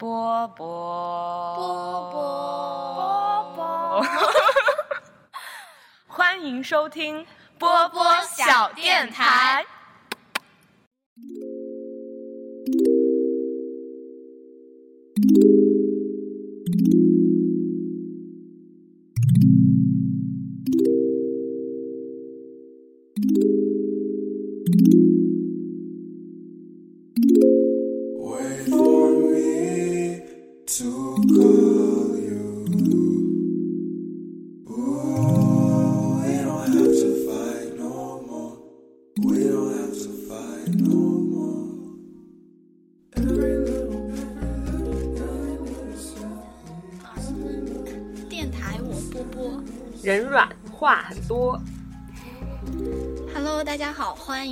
波波波波波，欢迎收听波波小电台。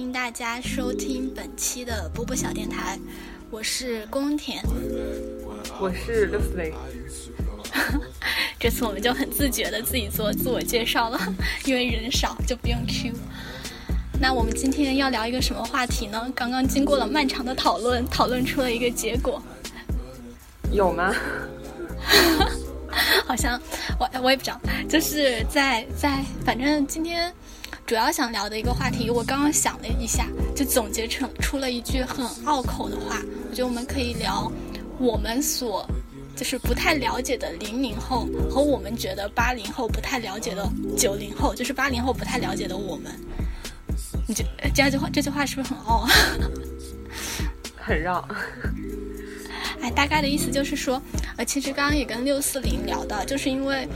迎大家收听本期的波波小电台，我是宫田，我是 Lucy。这次我们就很自觉的自己做自我介绍了，因为人少就不用 Q。那我们今天要聊一个什么话题呢？刚刚经过了漫长的讨论，讨论出了一个结果。有吗？好像我我也不知道，就是在在，反正今天主要想聊的一个话题，我刚刚想了一下，就总结成出了一句很拗口的话。我觉得我们可以聊我们所就是不太了解的零零后和我们觉得八零后不太了解的九零后，就是八零后不太了解的我们。你这这句话这句话是不是很拗啊？很绕。哎，大概的意思就是说，呃，其实刚刚也跟六四零聊到，就是因为，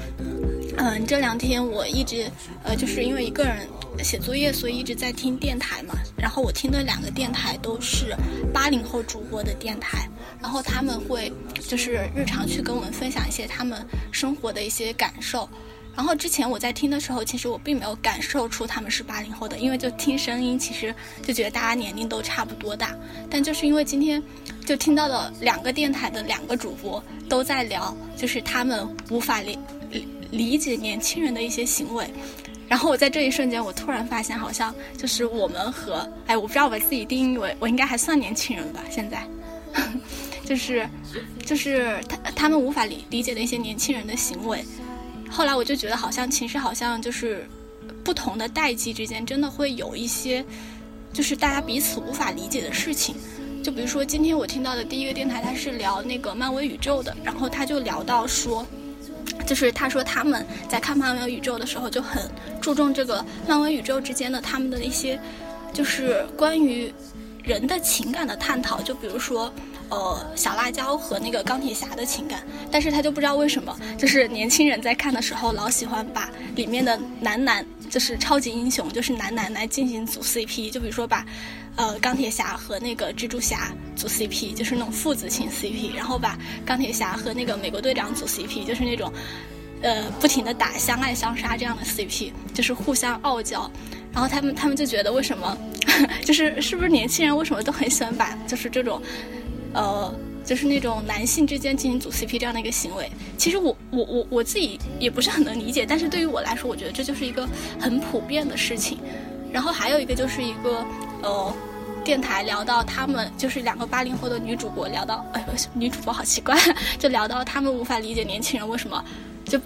嗯，这两天我一直，呃，就是因为一个人写作业，所以一直在听电台嘛。然后我听的两个电台都是八零后主播的电台，然后他们会就是日常去跟我们分享一些他们生活的一些感受。然后之前我在听的时候，其实我并没有感受出他们是八零后的，因为就听声音，其实就觉得大家年龄都差不多大。但就是因为今天就听到了两个电台的两个主播都在聊，就是他们无法理理解年轻人的一些行为。然后我在这一瞬间，我突然发现，好像就是我们和哎，我不知道把自己定义为我应该还算年轻人吧？现在，就是就是他他们无法理理解的一些年轻人的行为。后来我就觉得，好像其实好像就是不同的代际之间，真的会有一些就是大家彼此无法理解的事情。就比如说今天我听到的第一个电台，他是聊那个漫威宇宙的，然后他就聊到说，就是他说他们在看漫威宇宙的时候就很注重这个漫威宇宙之间的他们的一些就是关于人的情感的探讨，就比如说。呃，小辣椒和那个钢铁侠的情感，但是他就不知道为什么，就是年轻人在看的时候，老喜欢把里面的男男，就是超级英雄，就是男男来进行组 CP，就比如说把，呃，钢铁侠和那个蜘蛛侠组 CP，就是那种父子情 CP，然后把钢铁侠和那个美国队长组 CP，就是那种，呃，不停的打相爱相杀这样的 CP，就是互相傲娇，然后他们他们就觉得为什么，就是是不是年轻人为什么都很喜欢把就是这种。呃，就是那种男性之间进行组 CP 这样的一个行为，其实我我我我自己也不是很能理解，但是对于我来说，我觉得这就是一个很普遍的事情。然后还有一个就是一个呃，电台聊到他们就是两个八零后的女主播聊到，哎，女主播好奇怪，就聊到他们无法理解年轻人为什么，就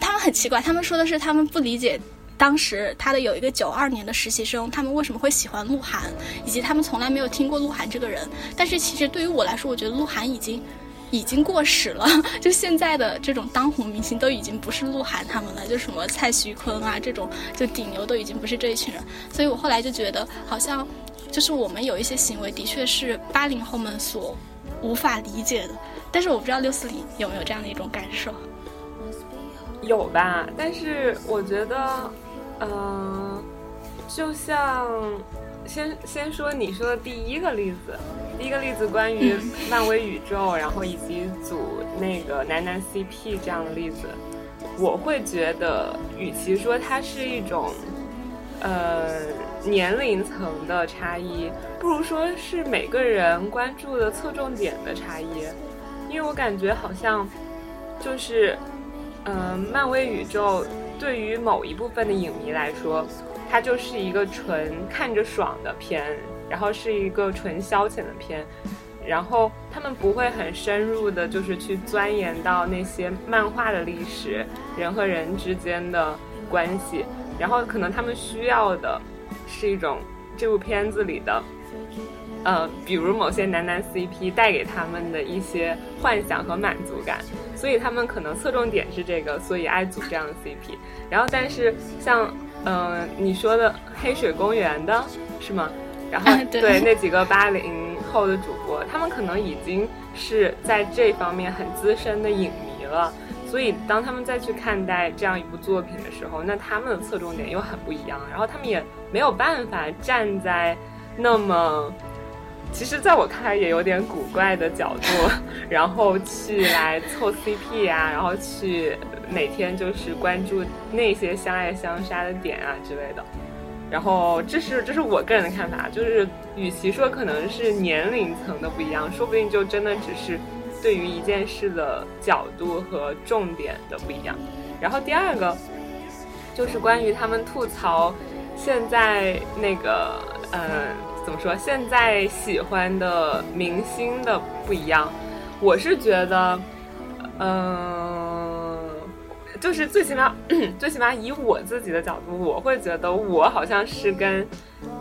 他们很奇怪，他们说的是他们不理解。当时他的有一个九二年的实习生，他们为什么会喜欢鹿晗，以及他们从来没有听过鹿晗这个人。但是其实对于我来说，我觉得鹿晗已经已经过时了。就现在的这种当红明星都已经不是鹿晗他们了，就什么蔡徐坤啊这种就顶流都已经不是这一群人。所以我后来就觉得，好像就是我们有一些行为的确是八零后们所无法理解的。但是我不知道六四零有没有这样的一种感受。有吧？但是我觉得。嗯，就像先先说你说的第一个例子，第一个例子关于漫威宇宙，然后以及组那个男男 CP 这样的例子，我会觉得，与其说它是一种呃年龄层的差异，不如说是每个人关注的侧重点的差异，因为我感觉好像就是嗯，漫威宇宙。对于某一部分的影迷来说，它就是一个纯看着爽的片，然后是一个纯消遣的片。然后他们不会很深入的，就是去钻研到那些漫画的历史，人和人之间的关系，然后可能他们需要的是一种这部片子里的。呃，比如某些男男 CP 带给他们的一些幻想和满足感，所以他们可能侧重点是这个，所以爱组这样的 CP。然后，但是像，嗯，你说的黑水公园的是吗？然后对那几个八零后的主播，他们可能已经是在这方面很资深的影迷了，所以当他们再去看待这样一部作品的时候，那他们的侧重点又很不一样，然后他们也没有办法站在那么。其实，在我看来也有点古怪的角度，然后去来凑 CP 啊，然后去每天就是关注那些相爱相杀的点啊之类的。然后，这是这是我个人的看法，就是与其说可能是年龄层的不一样，说不定就真的只是对于一件事的角度和重点的不一样。然后第二个就是关于他们吐槽现在那个，嗯。怎么说？现在喜欢的明星的不一样，我是觉得，嗯，就是最起码，最起码以我自己的角度，我会觉得我好像是跟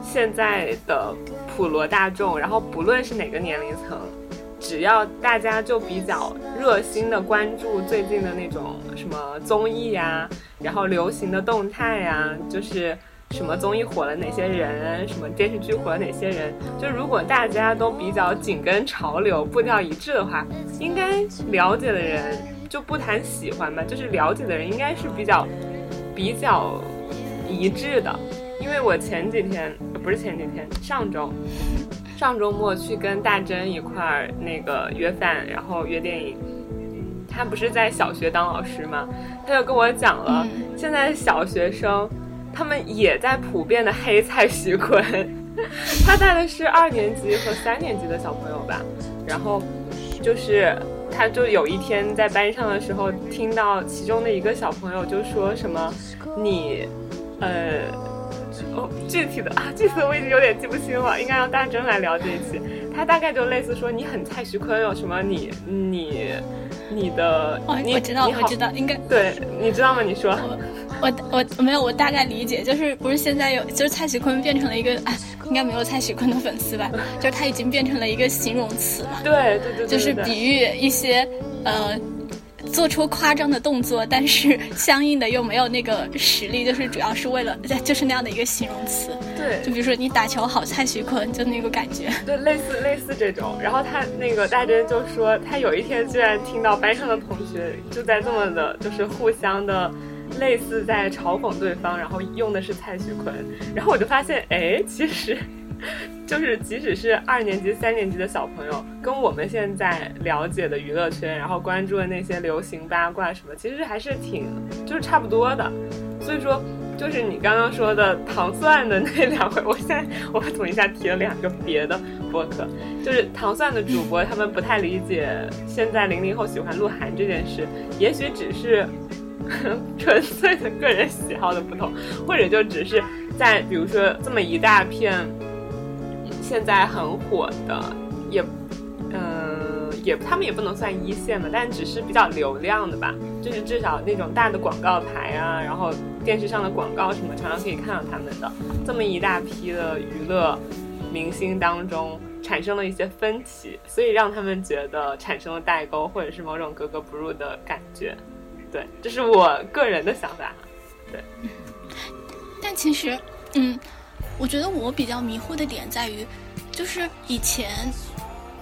现在的普罗大众，然后不论是哪个年龄层，只要大家就比较热心的关注最近的那种什么综艺呀，然后流行的动态呀，就是。什么综艺火了哪些人？什么电视剧火了哪些人？就如果大家都比较紧跟潮流、步调一致的话，应该了解的人就不谈喜欢吧，就是了解的人应该是比较比较一致的。因为我前几天不是前几天，上周上周末去跟大珍一块儿那个约饭，然后约电影。他不是在小学当老师吗？他就跟我讲了，现在小学生。他们也在普遍的黑蔡徐坤，他带的是二年级和三年级的小朋友吧，然后就是他就有一天在班上的时候，听到其中的一个小朋友就说什么你，呃，哦具体的啊具体的我已经有点记不清了，应该让大珍来聊这一些。他大概就类似说你很蔡徐坤有什么你你你的，哦我知道我知道应该对你知道吗？你说。我我没有，我大概理解，就是不是现在有，就是蔡徐坤变成了一个，啊，应该没有蔡徐坤的粉丝吧？就是他已经变成了一个形容词了？对对对，就是比喻一些呃，做出夸张的动作，但是相应的又没有那个实力，就是主要是为了，就是那样的一个形容词。对，就比如说你打球好，蔡徐坤，就那个感觉。对，类似类似这种。然后他那个大珍就说，他有一天居然听到班上的同学就在这么的，就是互相的。类似在嘲讽对方，然后用的是蔡徐坤，然后我就发现，哎，其实，就是即使是二年级、三年级的小朋友，跟我们现在了解的娱乐圈，然后关注的那些流行八卦什么，其实还是挺就是差不多的。所以说，就是你刚刚说的糖蒜的那两位，我现在我统一下提了两个别的播客，就是糖蒜的主播他们不太理解现在零零后喜欢鹿晗这件事，也许只是。纯粹的个人喜好的不同，或者就只是在比如说这么一大片现在很火的，也嗯也他们也不能算一线的，但只是比较流量的吧，就是至少那种大的广告牌啊，然后电视上的广告什么，常常可以看到他们的这么一大批的娱乐明星当中产生了一些分歧，所以让他们觉得产生了代沟，或者是某种格格不入的感觉。对，这是我个人的想法。对，但其实，嗯，我觉得我比较迷惑的点在于，就是以前，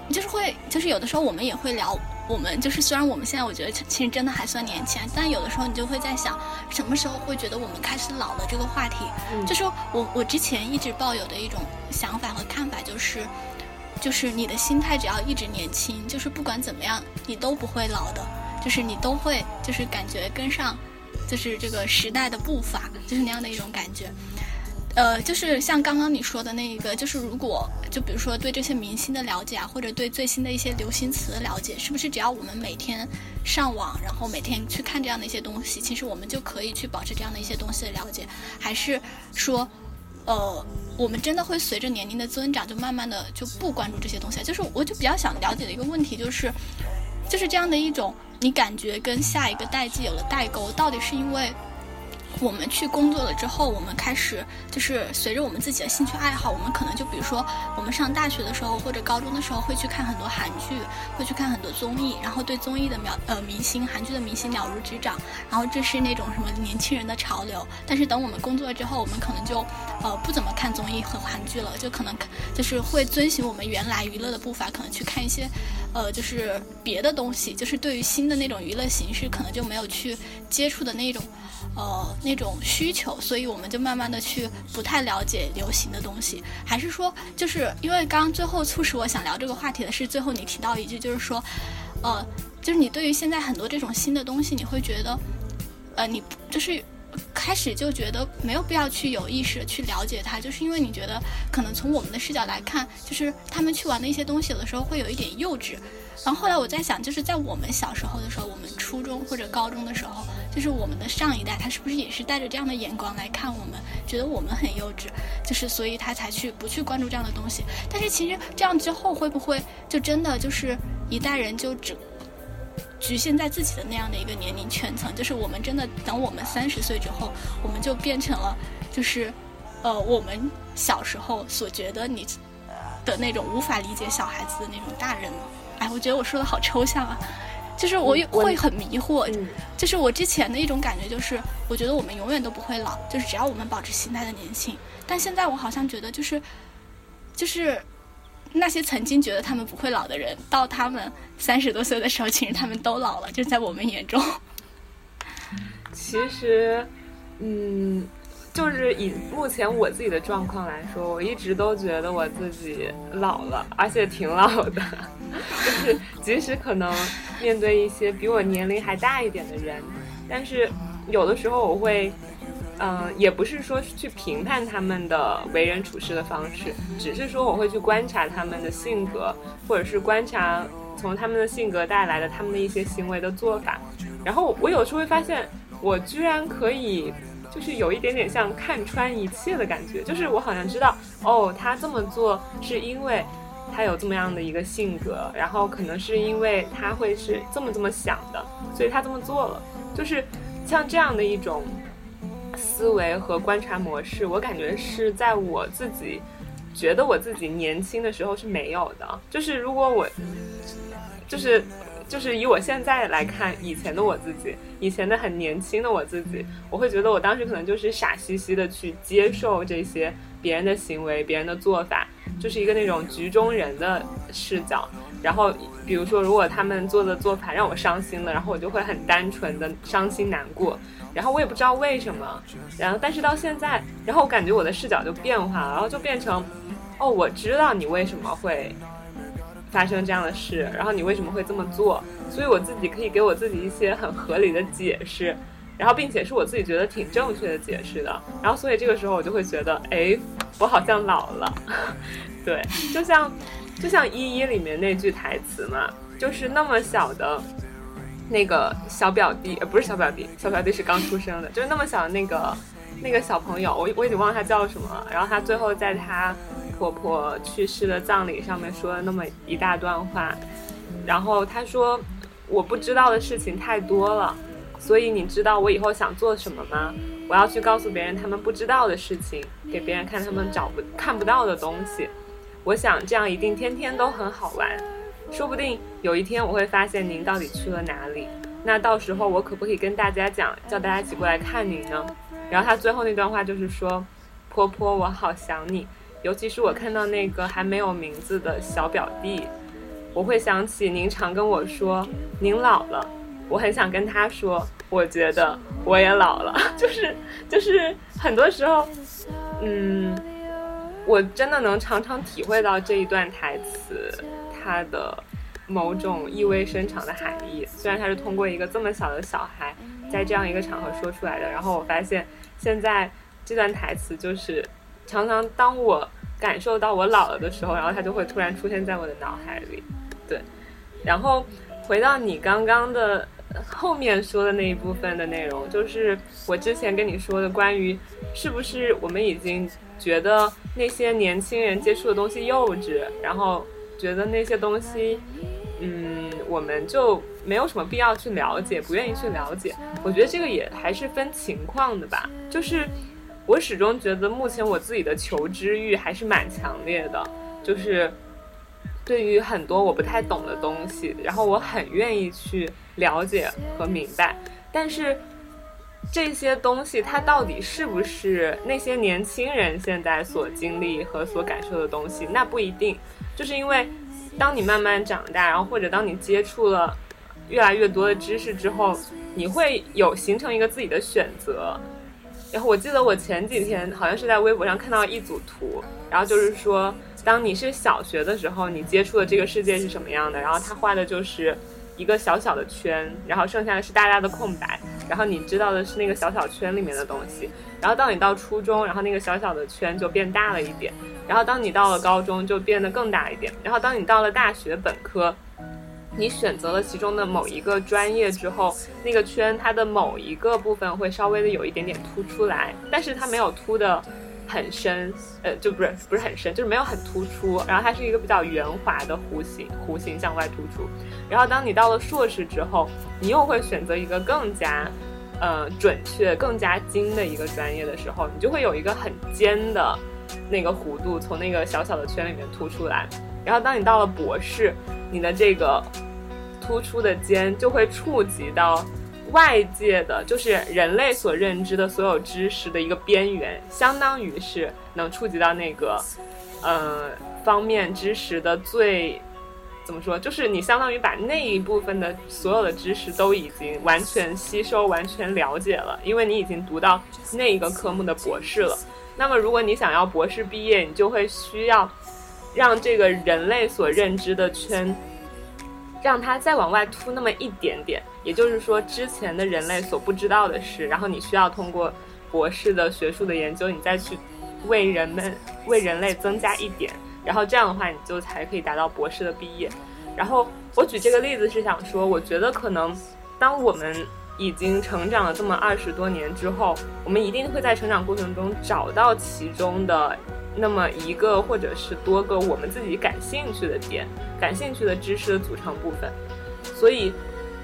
就是会，就是有的时候我们也会聊，我们就是虽然我们现在我觉得其实真的还算年轻，但有的时候你就会在想，什么时候会觉得我们开始老了？这个话题，就是我我之前一直抱有的一种想法和看法就是，就是你的心态只要一直年轻，就是不管怎么样，你都不会老的。就是你都会，就是感觉跟上，就是这个时代的步伐，就是那样的一种感觉。呃，就是像刚刚你说的那一个，就是如果就比如说对这些明星的了解啊，或者对最新的一些流行词的了解，是不是只要我们每天上网，然后每天去看这样的一些东西，其实我们就可以去保持这样的一些东西的了解？还是说，呃，我们真的会随着年龄的增长，就慢慢的就不关注这些东西。就是我就比较想了解的一个问题，就是就是这样的一种，你感觉跟下一个代际有了代沟，到底是因为？我们去工作了之后，我们开始就是随着我们自己的兴趣爱好，我们可能就比如说，我们上大学的时候或者高中的时候会去看很多韩剧，会去看很多综艺，然后对综艺的秒呃明星、韩剧的明星了如指掌，然后这是那种什么年轻人的潮流。但是等我们工作了之后，我们可能就呃不怎么看综艺和韩剧了，就可能就是会遵循我们原来娱乐的步伐，可能去看一些呃就是别的东西，就是对于新的那种娱乐形式，可能就没有去接触的那种。呃，那种需求，所以我们就慢慢的去不太了解流行的东西，还是说，就是因为刚刚最后促使我想聊这个话题的是，最后你提到一句，就是说，呃，就是你对于现在很多这种新的东西，你会觉得，呃，你就是开始就觉得没有必要去有意识的去了解它，就是因为你觉得可能从我们的视角来看，就是他们去玩的一些东西，有的时候会有一点幼稚。然后后来我在想，就是在我们小时候的时候，我们初中或者高中的时候，就是我们的上一代，他是不是也是带着这样的眼光来看我们，觉得我们很幼稚，就是所以他才去不去关注这样的东西。但是其实这样之后会不会就真的就是一代人就只局限在自己的那样的一个年龄圈层？就是我们真的等我们三十岁之后，我们就变成了就是呃我们小时候所觉得你的那种无法理解小孩子的那种大人了？哎，我觉得我说的好抽象啊，就是我会很迷惑，就是我之前的一种感觉就是，我觉得我们永远都不会老，就是只要我们保持心态的年轻。但现在我好像觉得就是，就是那些曾经觉得他们不会老的人，到他们三十多岁的时候，其实他们都老了，就在我们眼中。其实，嗯。就是以目前我自己的状况来说，我一直都觉得我自己老了，而且挺老的。就是即使可能面对一些比我年龄还大一点的人，但是有的时候我会，嗯，也不是说去评判他们的为人处事的方式，只是说我会去观察他们的性格，或者是观察从他们的性格带来的他们的一些行为的做法。然后我有时候会发现，我居然可以。就是有一点点像看穿一切的感觉，就是我好像知道，哦，他这么做是因为他有这么样的一个性格，然后可能是因为他会是这么这么想的，所以他这么做了。就是像这样的一种思维和观察模式，我感觉是在我自己觉得我自己年轻的时候是没有的。就是如果我，就是。就是以我现在来看，以前的我自己，以前的很年轻的我自己，我会觉得我当时可能就是傻兮兮的去接受这些别人的行为、别人的做法，就是一个那种局中人的视角。然后，比如说，如果他们做的做法让我伤心了，然后我就会很单纯的伤心难过。然后我也不知道为什么。然后，但是到现在，然后我感觉我的视角就变化了，然后就变成，哦，我知道你为什么会。发生这样的事，然后你为什么会这么做？所以我自己可以给我自己一些很合理的解释，然后并且是我自己觉得挺正确的解释的。然后所以这个时候我就会觉得，哎，我好像老了。对，就像就像一一里面那句台词嘛，就是那么小的那个小表弟，呃，不是小表弟，小表弟是刚出生的，就是那么小的那个那个小朋友，我我已经忘了他叫什么了。然后他最后在他。婆婆去世的葬礼上面说了那么一大段话，然后他说：“我不知道的事情太多了，所以你知道我以后想做什么吗？我要去告诉别人他们不知道的事情，给别人看他们找不看不到的东西。我想这样一定天天都很好玩，说不定有一天我会发现您到底去了哪里。那到时候我可不可以跟大家讲，叫大家一起过来看您呢？”然后他最后那段话就是说：“婆婆，我好想你。”尤其是我看到那个还没有名字的小表弟，我会想起您常跟我说您老了，我很想跟他说，我觉得我也老了，就是就是很多时候，嗯，我真的能常常体会到这一段台词它的某种意味深长的含义。虽然它是通过一个这么小的小孩在这样一个场合说出来的，然后我发现现在这段台词就是常常当我。感受到我老了的时候，然后它就会突然出现在我的脑海里，对。然后回到你刚刚的后面说的那一部分的内容，就是我之前跟你说的关于是不是我们已经觉得那些年轻人接触的东西幼稚，然后觉得那些东西，嗯，我们就没有什么必要去了解，不愿意去了解。我觉得这个也还是分情况的吧。就是我始终觉得，目前我自己的求知欲还是蛮强烈的，就是。对于很多我不太懂的东西，然后我很愿意去了解和明白，但是这些东西它到底是不是那些年轻人现在所经历和所感受的东西，那不一定。就是因为当你慢慢长大，然后或者当你接触了越来越多的知识之后，你会有形成一个自己的选择。然后我记得我前几天好像是在微博上看到一组图，然后就是说。当你是小学的时候，你接触的这个世界是什么样的？然后他画的就是一个小小的圈，然后剩下的是大大的空白。然后你知道的是那个小小圈里面的东西。然后当你到初中，然后那个小小的圈就变大了一点。然后当你到了高中，就变得更大一点。然后当你到了大学本科，你选择了其中的某一个专业之后，那个圈它的某一个部分会稍微的有一点点凸出来，但是它没有凸的。很深，呃，就不是不是很深，就是没有很突出。然后它是一个比较圆滑的弧形，弧形向外突出。然后当你到了硕士之后，你又会选择一个更加，呃，准确、更加精的一个专业的时候，你就会有一个很尖的那个弧度从那个小小的圈里面凸出来。然后当你到了博士，你的这个突出的尖就会触及到。外界的，就是人类所认知的所有知识的一个边缘，相当于是能触及到那个，呃，方面知识的最，怎么说？就是你相当于把那一部分的所有的知识都已经完全吸收、完全了解了，因为你已经读到那一个科目的博士了。那么，如果你想要博士毕业，你就会需要让这个人类所认知的圈。让它再往外凸那么一点点，也就是说，之前的人类所不知道的事，然后你需要通过博士的学术的研究，你再去为人们、为人类增加一点，然后这样的话，你就才可以达到博士的毕业。然后我举这个例子是想说，我觉得可能当我们已经成长了这么二十多年之后，我们一定会在成长过程中找到其中的。那么一个或者是多个我们自己感兴趣的点，感兴趣的知识的组成部分。所以，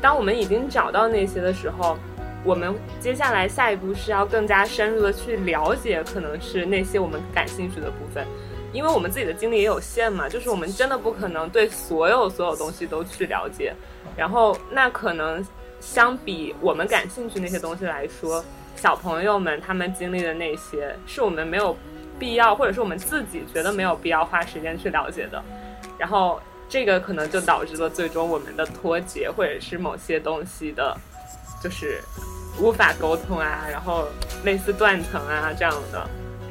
当我们已经找到那些的时候，我们接下来下一步是要更加深入的去了解，可能是那些我们感兴趣的部分。因为我们自己的精力也有限嘛，就是我们真的不可能对所有所有东西都去了解。然后，那可能相比我们感兴趣那些东西来说，小朋友们他们经历的那些，是我们没有。必要，或者是我们自己觉得没有必要花时间去了解的，然后这个可能就导致了最终我们的脱节，或者是某些东西的，就是无法沟通啊，然后类似断层啊这样的。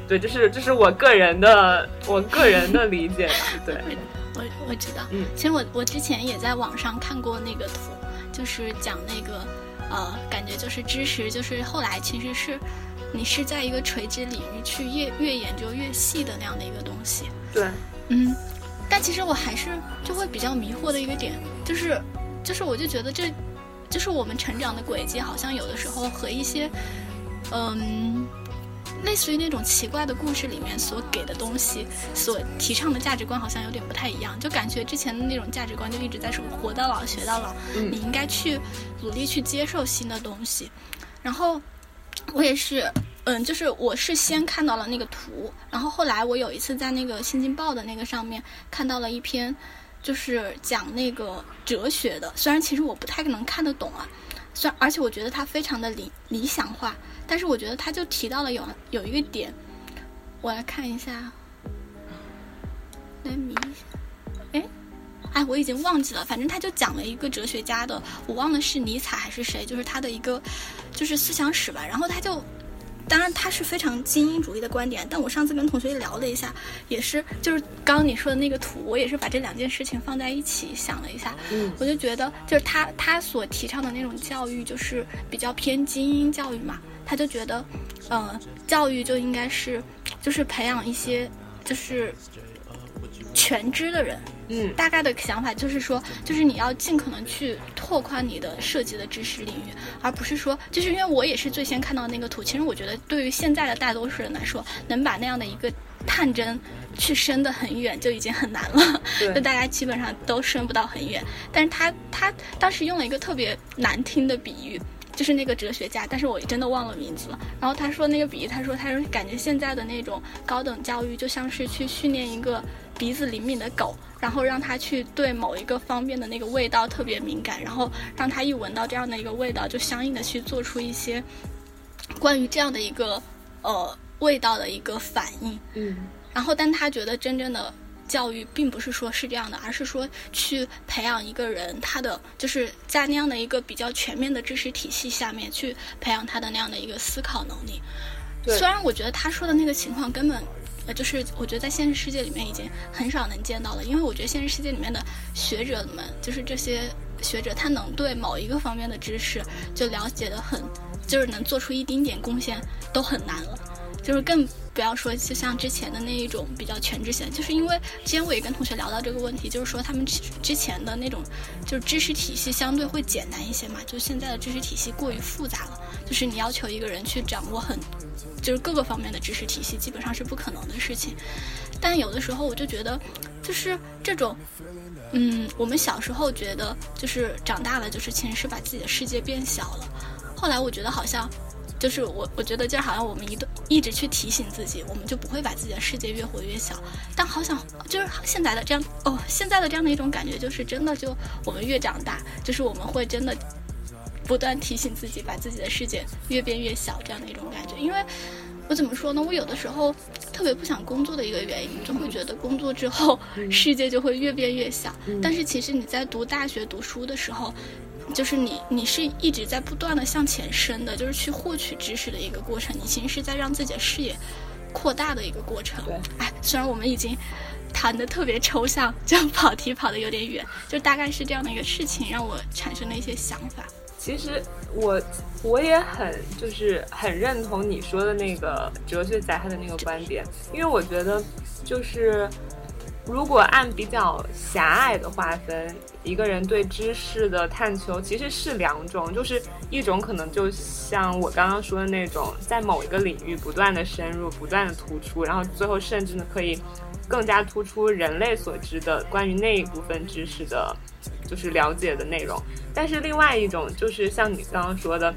对，这是这是我个人的我个人的理解。对，我我知道。嗯，其实我我之前也在网上看过那个图，就是讲那个呃，感觉就是知识，就是后来其实是。你是在一个垂直领域去越越研究越细的那样的一个东西，对，嗯，但其实我还是就会比较迷惑的一个点，就是，就是我就觉得这，就是我们成长的轨迹，好像有的时候和一些，嗯，类似于那种奇怪的故事里面所给的东西，所提倡的价值观好像有点不太一样，就感觉之前的那种价值观就一直在说活到老学到老，你应该去努力去接受新的东西，然后。我也是，嗯，就是我是先看到了那个图，然后后来我有一次在那个《新京报》的那个上面看到了一篇，就是讲那个哲学的。虽然其实我不太能看得懂啊，虽然而且我觉得它非常的理理想化，但是我觉得他就提到了有有一个点，我来看一下，来迷一下，哎。哎，我已经忘记了，反正他就讲了一个哲学家的，我忘了是尼采还是谁，就是他的一个，就是思想史吧。然后他就，当然他是非常精英主义的观点，但我上次跟同学聊了一下，也是就是刚刚你说的那个图，我也是把这两件事情放在一起想了一下，嗯，我就觉得就是他他所提倡的那种教育就是比较偏精英教育嘛，他就觉得，呃，教育就应该是就是培养一些就是。全知的人。嗯，大概的想法就是说，就是你要尽可能去拓宽你的涉及的知识领域，而不是说，就是因为我也是最先看到那个图。其实我觉得，对于现在的大多数人来说，能把那样的一个探针去伸得很远就已经很难了。对，就大家基本上都伸不到很远。但是他他当时用了一个特别难听的比喻。就是那个哲学家，但是我真的忘了名字了。然后他说那个比喻，他说他说感觉现在的那种高等教育就像是去训练一个鼻子灵敏的狗，然后让他去对某一个方面的那个味道特别敏感，然后让他一闻到这样的一个味道，就相应的去做出一些关于这样的一个呃味道的一个反应。嗯，然后但他觉得真正的。教育并不是说是这样的，而是说去培养一个人，他的就是在那样的一个比较全面的知识体系下面去培养他的那样的一个思考能力。虽然我觉得他说的那个情况根本，呃，就是我觉得在现实世界里面已经很少能见到了，因为我觉得现实世界里面的学者们，就是这些学者，他能对某一个方面的知识就了解的很，就是能做出一丁点贡献都很难了，就是更。不要说就像之前的那一种比较全智贤，就是因为之前我也跟同学聊到这个问题，就是说他们之前的那种就是知识体系相对会简单一些嘛，就现在的知识体系过于复杂了，就是你要求一个人去掌握很就是各个方面的知识体系，基本上是不可能的事情。但有的时候我就觉得，就是这种，嗯，我们小时候觉得就是长大了就是其实是把自己的世界变小了，后来我觉得好像。就是我，我觉得就好像我们一一直去提醒自己，我们就不会把自己的世界越活越小。但好想就是现在的这样哦，现在的这样的一种感觉，就是真的就我们越长大，就是我们会真的不断提醒自己，把自己的世界越变越小这样的一种感觉。因为我怎么说呢？我有的时候特别不想工作的一个原因，就会觉得工作之后世界就会越变越小。但是其实你在读大学读书的时候。就是你，你是一直在不断的向前伸的，就是去获取知识的一个过程。你其实是在让自己的视野扩大的一个过程。对，哎，虽然我们已经谈的特别抽象，就跑题跑的有点远，就大概是这样的一个事情让我产生了一些想法。其实我我也很就是很认同你说的那个哲学家他的那个观点，因为我觉得就是。如果按比较狭隘的划分，一个人对知识的探求其实是两种，就是一种可能就像我刚刚说的那种，在某一个领域不断的深入、不断的突出，然后最后甚至呢可以更加突出人类所知的关于那一部分知识的，就是了解的内容。但是另外一种就是像你刚刚说的，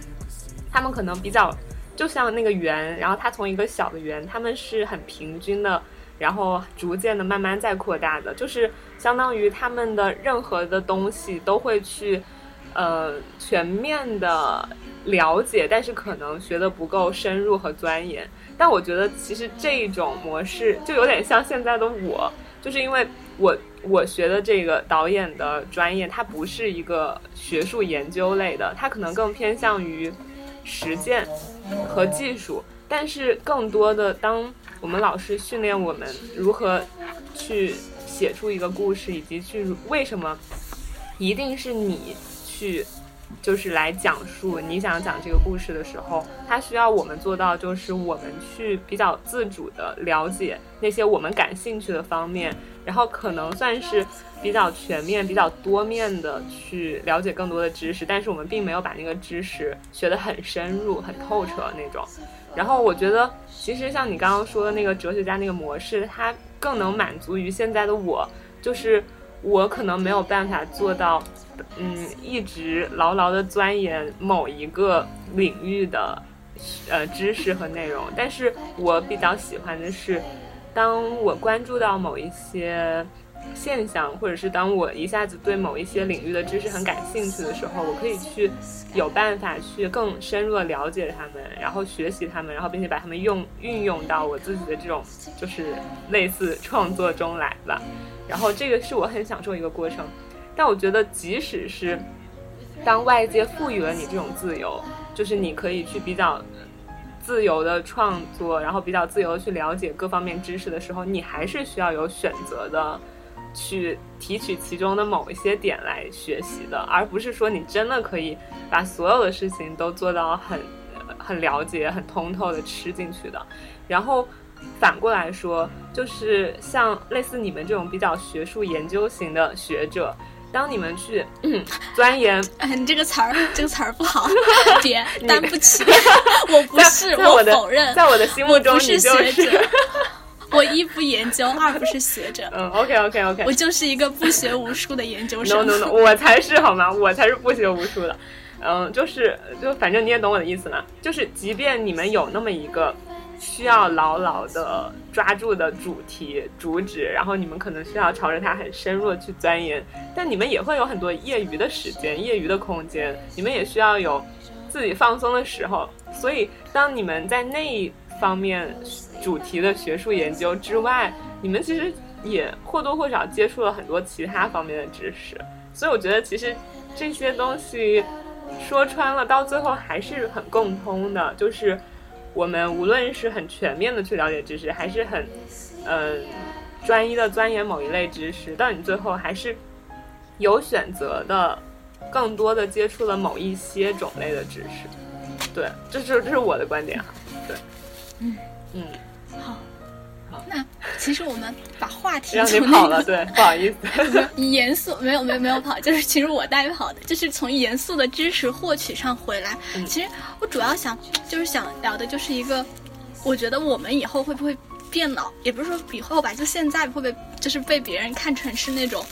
他们可能比较就像那个圆，然后它从一个小的圆，他们是很平均的。然后逐渐的慢慢再扩大的，就是相当于他们的任何的东西都会去，呃，全面的了解，但是可能学的不够深入和钻研。但我觉得其实这一种模式就有点像现在的我，就是因为我我学的这个导演的专业，它不是一个学术研究类的，它可能更偏向于实践和技术，但是更多的当。我们老师训练我们如何去写出一个故事，以及去为什么一定是你去，就是来讲述你想讲这个故事的时候，他需要我们做到，就是我们去比较自主的了解那些我们感兴趣的方面，然后可能算是比较全面、比较多面的去了解更多的知识，但是我们并没有把那个知识学得很深入、很透彻那种。然后我觉得，其实像你刚刚说的那个哲学家那个模式，它更能满足于现在的我，就是我可能没有办法做到，嗯，一直牢牢的钻研某一个领域的，呃，知识和内容。但是我比较喜欢的是，当我关注到某一些。现象，或者是当我一下子对某一些领域的知识很感兴趣的时候，我可以去有办法去更深入的了解他们，然后学习他们，然后并且把他们用运用到我自己的这种就是类似创作中来吧。然后这个是我很享受一个过程。但我觉得，即使是当外界赋予了你这种自由，就是你可以去比较自由的创作，然后比较自由的去了解各方面知识的时候，你还是需要有选择的。去提取其中的某一些点来学习的，而不是说你真的可以把所有的事情都做到很很了解、很通透的吃进去的。然后反过来说，就是像类似你们这种比较学术研究型的学者，当你们去 钻研，哎，你这个词儿，这个词儿不好，别担不起。我不是，我否认，在我的心目中你就是学者。我一不研究，二不是学者。嗯，OK OK OK，我就是一个不学无术的研究生。No No No，我才是好吗？我才是不学无术的。嗯，就是就反正你也懂我的意思嘛。就是即便你们有那么一个需要牢牢的抓住的主题主旨，然后你们可能需要朝着它很深入的去钻研，但你们也会有很多业余的时间、业余的空间，你们也需要有自己放松的时候。所以，当你们在那方面。主题的学术研究之外，你们其实也或多或少接触了很多其他方面的知识，所以我觉得其实这些东西说穿了，到最后还是很共通的，就是我们无论是很全面的去了解知识，还是很嗯专一的钻研某一类知识，到你最后还是有选择的，更多的接触了某一些种类的知识。对，这是这是我的观点哈。对，嗯嗯。好，好，那其实我们把话题让你跑了，对，不好意思，严肃没有没有没有跑，就是其实我带跑的，就是从严肃的知识获取上回来。其实我主要想就是想聊的就是一个，我觉得我们以后会不会变老，也不是说以后吧，就现在会不会就是被别人看成是那种。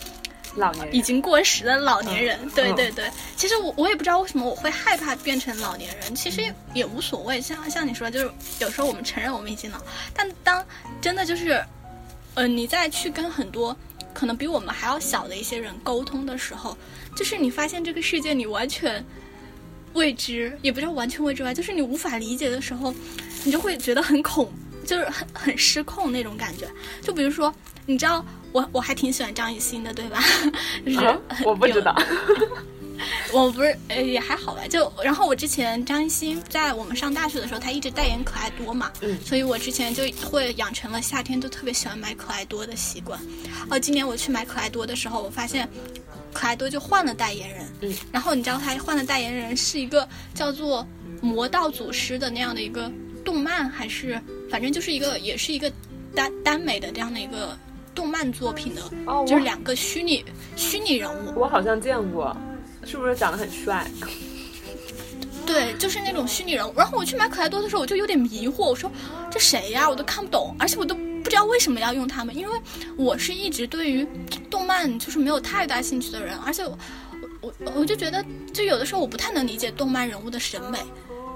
老年已经过时的老年人，对对对。其实我我也不知道为什么我会害怕变成老年人，其实也无所谓。像像你说，就是有时候我们承认我们已经老，但当真的就是，呃，你再去跟很多可能比我们还要小的一些人沟通的时候，就是你发现这个世界你完全未知，也不叫完全未知吧，就是你无法理解的时候，你就会觉得很恐，就是很很失控那种感觉。就比如说，你知道。我我还挺喜欢张艺兴的，对吧？就是我不知道，我不是呃也还好吧。就然后我之前张艺兴在我们上大学的时候，他一直代言可爱多嘛，嗯，所以我之前就会养成了夏天都特别喜欢买可爱多的习惯。哦，今年我去买可爱多的时候，我发现可爱多就换了代言人，嗯，然后你知道他换的代言人是一个叫做《魔道祖师》的那样的一个动漫，还是反正就是一个也是一个耽耽美的这样的一个。动漫作品的，就是两个虚拟虚拟人物。我好像见过，是不是长得很帅？对，就是那种虚拟人物。然后我去买可爱多的时候，我就有点迷惑，我说这谁呀？我都看不懂，而且我都不知道为什么要用他们，因为我是一直对于动漫就是没有太大兴趣的人，而且我我我就觉得，就有的时候我不太能理解动漫人物的审美。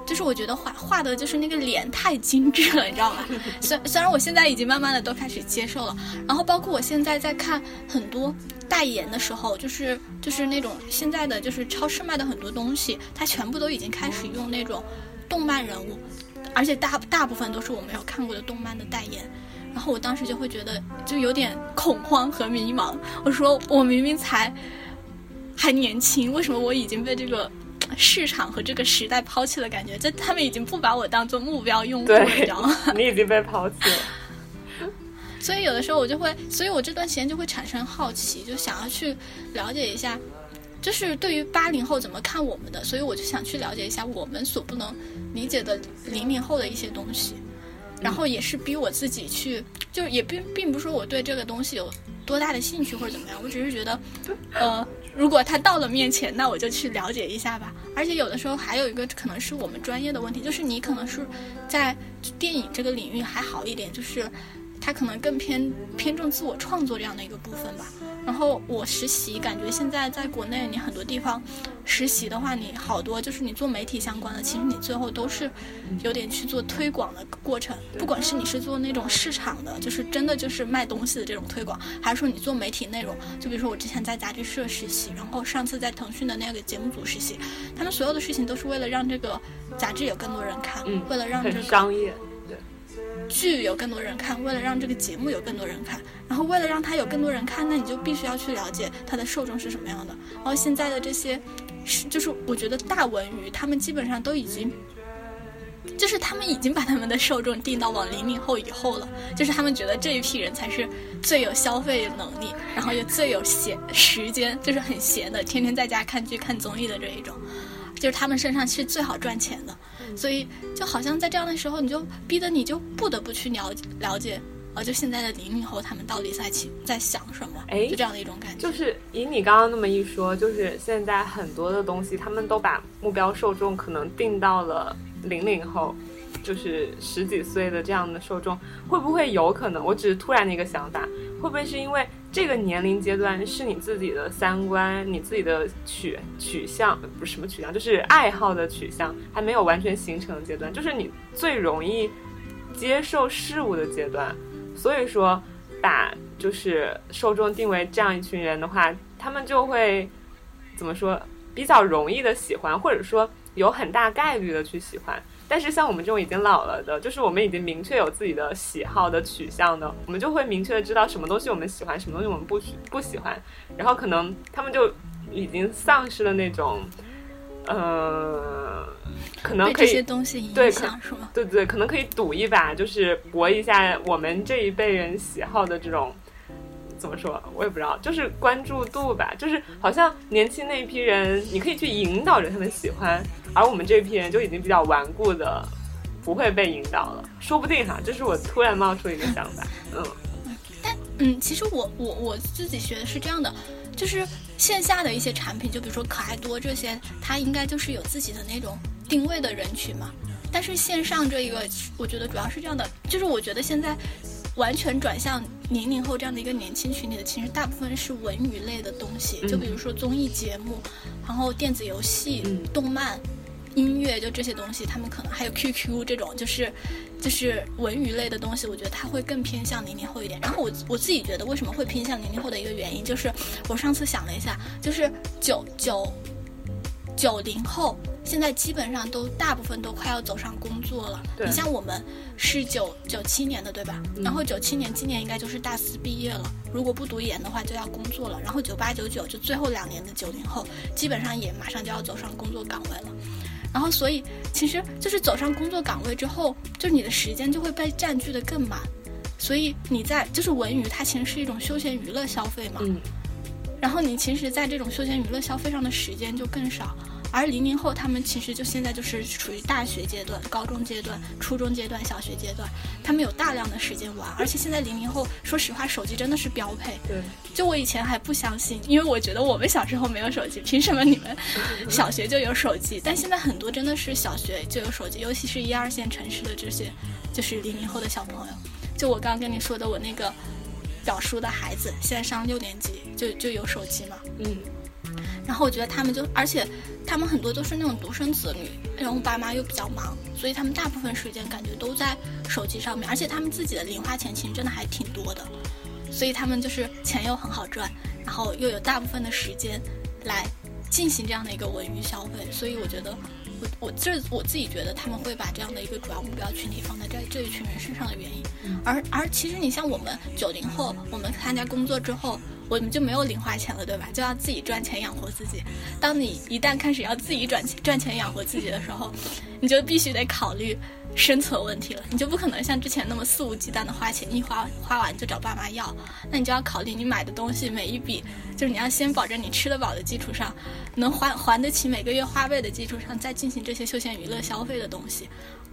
就是我觉得画画的就是那个脸太精致了，你知道吗？虽虽然我现在已经慢慢的都开始接受了，然后包括我现在在看很多代言的时候，就是就是那种现在的就是超市卖的很多东西，它全部都已经开始用那种动漫人物，而且大大部分都是我没有看过的动漫的代言，然后我当时就会觉得就有点恐慌和迷茫。我说我明明才还年轻，为什么我已经被这个？市场和这个时代抛弃的感觉，就他们已经不把我当做目标用户了，你知道吗？你已经被抛弃了。所以有的时候我就会，所以我这段时间就会产生好奇，就想要去了解一下，就是对于八零后怎么看我们的，所以我就想去了解一下我们所不能理解的零零后的一些东西，然后也是逼我自己去，就也并并不是说我对这个东西有多大的兴趣或者怎么样，我只是觉得，呃。如果他到了面前，那我就去了解一下吧。而且有的时候还有一个可能是我们专业的问题，就是你可能是在电影这个领域还好一点，就是。他可能更偏偏重自我创作这样的一个部分吧。然后我实习，感觉现在在国内，你很多地方实习的话，你好多就是你做媒体相关的，其实你最后都是有点去做推广的过程。不管是你是做那种市场的，就是真的就是卖东西的这种推广，还是说你做媒体内容，就比如说我之前在杂志社实习，然后上次在腾讯的那个节目组实习，他们所有的事情都是为了让这个杂志有更多人看，为了让这个商业。剧有更多人看，为了让这个节目有更多人看，然后为了让它有更多人看，那你就必须要去了解它的受众是什么样的。然后现在的这些，就是我觉得大文娱他们基本上都已经，就是他们已经把他们的受众定到往零零后以后了，就是他们觉得这一批人才是最有消费能力，然后也最有闲时间，就是很闲的，天天在家看剧看综艺的这一种。就是他们身上是最好赚钱的，所以就好像在这样的时候，你就逼得你就不得不去了了解。呃，就现在的零零后，他们到底在起在想什么？哎，就这样的一种感觉。就是以你刚刚那么一说，就是现在很多的东西，他们都把目标受众可能定到了零零后，就是十几岁的这样的受众，会不会有可能？我只是突然的一个想法，会不会是因为这个年龄阶段是你自己的三观、你自己的取取向，不是什么取向，就是爱好的取向还没有完全形成的阶段，就是你最容易接受事物的阶段。所以说，把就是受众定为这样一群人的话，他们就会怎么说，比较容易的喜欢，或者说有很大概率的去喜欢。但是像我们这种已经老了的，就是我们已经明确有自己的喜好的取向的，我们就会明确的知道什么东西我们喜欢，什么东西我们不喜不喜欢。然后可能他们就已经丧失了那种，呃。可能可以这些东西影响是吗？对对，可能可以赌一把，就是搏一下我们这一辈人喜好的这种，怎么说？我也不知道，就是关注度吧。就是好像年轻那一批人，你可以去引导着他们喜欢，而我们这批人就已经比较顽固的，不会被引导了。说不定哈，这是我突然冒出一个想法。嗯，但嗯，其实我我我自己学的是这样的，就是线下的一些产品，就比如说可爱多这些，它应该就是有自己的那种。定位的人群嘛，但是线上这一个，我觉得主要是这样的，就是我觉得现在完全转向零零后这样的一个年轻群体的，其实大部分是文娱类的东西，就比如说综艺节目，然后电子游戏、动漫、音乐，就这些东西，他们可能还有 QQ 这种，就是就是文娱类的东西，我觉得他会更偏向零零后一点。然后我我自己觉得为什么会偏向零零后的一个原因，就是我上次想了一下，就是九九九零后。现在基本上都大部分都快要走上工作了。你像我们是九九七年的，对吧？然后九七年今年应该就是大四毕业了。如果不读研的话，就要工作了。然后九八九九就最后两年的九零后，基本上也马上就要走上工作岗位了。然后所以其实就是走上工作岗位之后，就你的时间就会被占据的更满。所以你在就是文娱，它其实是一种休闲娱乐消费嘛。嗯。然后你其实，在这种休闲娱乐消费上的时间就更少。而零零后他们其实就现在就是处于大学阶段、高中阶段、初中阶段、小学阶段，他们有大量的时间玩。而且现在零零后，说实话，手机真的是标配。对，就我以前还不相信，因为我觉得我们小时候没有手机，凭什么你们 小学就有手机？但现在很多真的是小学就有手机，尤其是一二线城市的这些，就是零零后的小朋友。就我刚刚跟你说的，我那个表叔的孩子，现在上六年级就就有手机嘛。嗯。然后我觉得他们就，而且他们很多都是那种独生子女，然后爸妈又比较忙，所以他们大部分时间感觉都在手机上面，而且他们自己的零花钱其实真的还挺多的，所以他们就是钱又很好赚，然后又有大部分的时间来进行这样的一个文娱消费，所以我觉得，我我这我自己觉得他们会把这样的一个主要目标群体放在这这一群人身上的原因，而而其实你像我们九零后，我们参加工作之后。我们就没有零花钱了，对吧？就要自己赚钱养活自己。当你一旦开始要自己赚钱赚钱养活自己的时候，你就必须得考虑生存问题了。你就不可能像之前那么肆无忌惮的花钱，一花花完就找爸妈要。那你就要考虑你买的东西每一笔，就是你要先保证你吃得饱的基础上，能还还得起每个月花呗的基础上，再进行这些休闲娱乐消费的东西。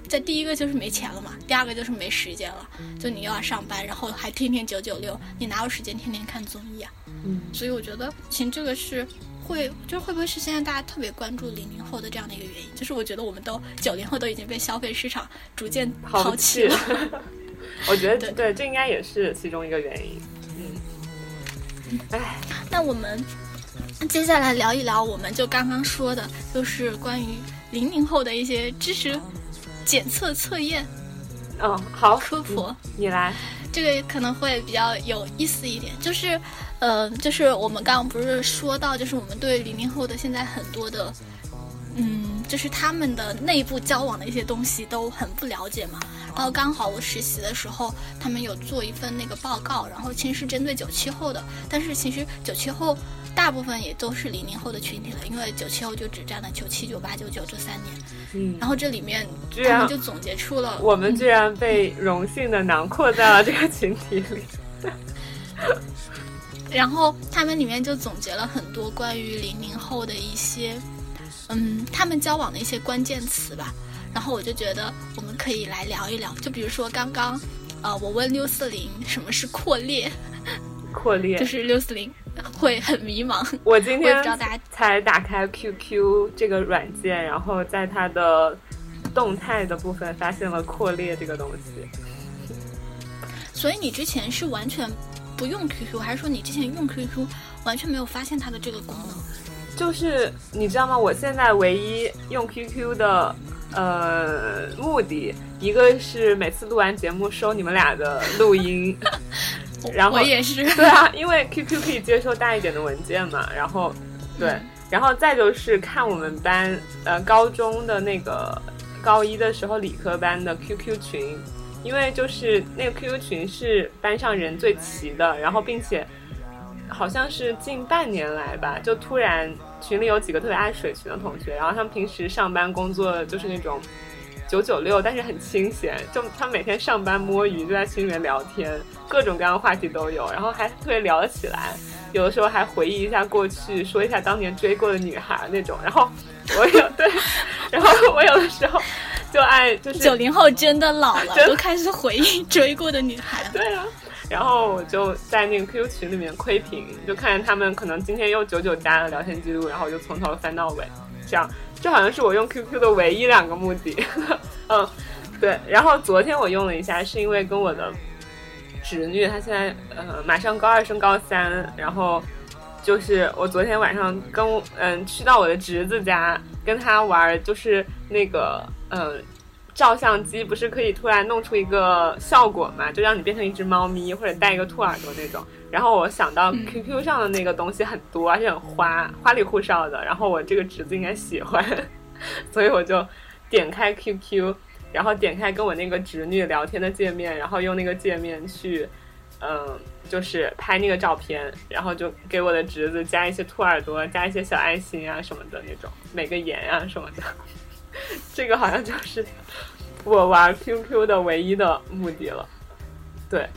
在第一个就是没钱了嘛，第二个就是没时间了，就你又要上班，然后还天天九九六，你哪有时间天天看综艺啊？嗯，所以我觉得，其实这个是会，就是会不会是现在大家特别关注零零后的这样的一个原因？就是我觉得我们都九零后都已经被消费市场逐渐抛弃了。我觉得对，这应该也是其中一个原因。嗯，哎，那我们接下来聊一聊，我们就刚刚说的，就是关于零零后的一些知识。检测测验，嗯，好，科普，你来，这个可能会比较有意思一点，就是，呃，就是我们刚刚不是说到，就是我们对零零后的现在很多的，嗯，就是他们的内部交往的一些东西都很不了解嘛。然后刚好我实习的时候，他们有做一份那个报告，然后其实是针对九七后的，但是其实九七后。大部分也都是零零后的群体了，因为九七后就只占了九七、九八、九九这三年。嗯，然后这里面他们就总结出了，我们居然被荣幸的囊括在了这个群体里。然后他们里面就总结了很多关于零零后的一些，嗯，他们交往的一些关键词吧。然后我就觉得我们可以来聊一聊，就比如说刚刚，呃，我问六四零什么是扩列，扩列就是六四零会很迷茫。我今 天才打开 QQ 这个软件，然后在它的动态的部分发现了扩列这个东西。所以你之前是完全不用 QQ，还是说你之前用 QQ 完全没有发现它的这个功能？就是你知道吗？我现在唯一用 QQ 的呃目的，一个是每次录完节目收你们俩的录音，然后我也是。对啊，因为 QQ 可以接收大一点的文件嘛，然后对，然后再就是看我们班呃高中的那个高一的时候理科班的 QQ 群，因为就是那个 QQ 群是班上人最齐的，然后并且好像是近半年来吧，就突然群里有几个特别爱水群的同学，然后他们平时上班工作就是那种。九九六，但是很清闲，就他们每天上班摸鱼，就在群里面聊天，各种各样的话题都有，然后还特别聊得起来，有的时候还回忆一下过去，说一下当年追过的女孩那种。然后我有 对，然后我有的时候就爱就是九零后真的老了，都开始回忆追过的女孩了。对啊，然后我就在那个 QQ 群里面窥屏，就看见他们可能今天又九九加了聊天记录，然后就从头翻到尾，这样，这好像是我用 QQ 的唯一两个目的。嗯，对。然后昨天我用了一下，是因为跟我的侄女，她现在呃马上高二升高三，然后就是我昨天晚上跟嗯去到我的侄子家跟他玩，就是那个嗯。照相机不是可以突然弄出一个效果嘛？就让你变成一只猫咪，或者戴一个兔耳朵那种。然后我想到 QQ 上的那个东西很多，而且很花花里胡哨的。然后我这个侄子应该喜欢，所以我就点开 QQ，然后点开跟我那个侄女聊天的界面，然后用那个界面去，嗯，就是拍那个照片，然后就给我的侄子加一些兔耳朵，加一些小爱心啊什么的那种，美个颜啊什么的。这个好像就是我玩 QQ 的唯一的目的了。对，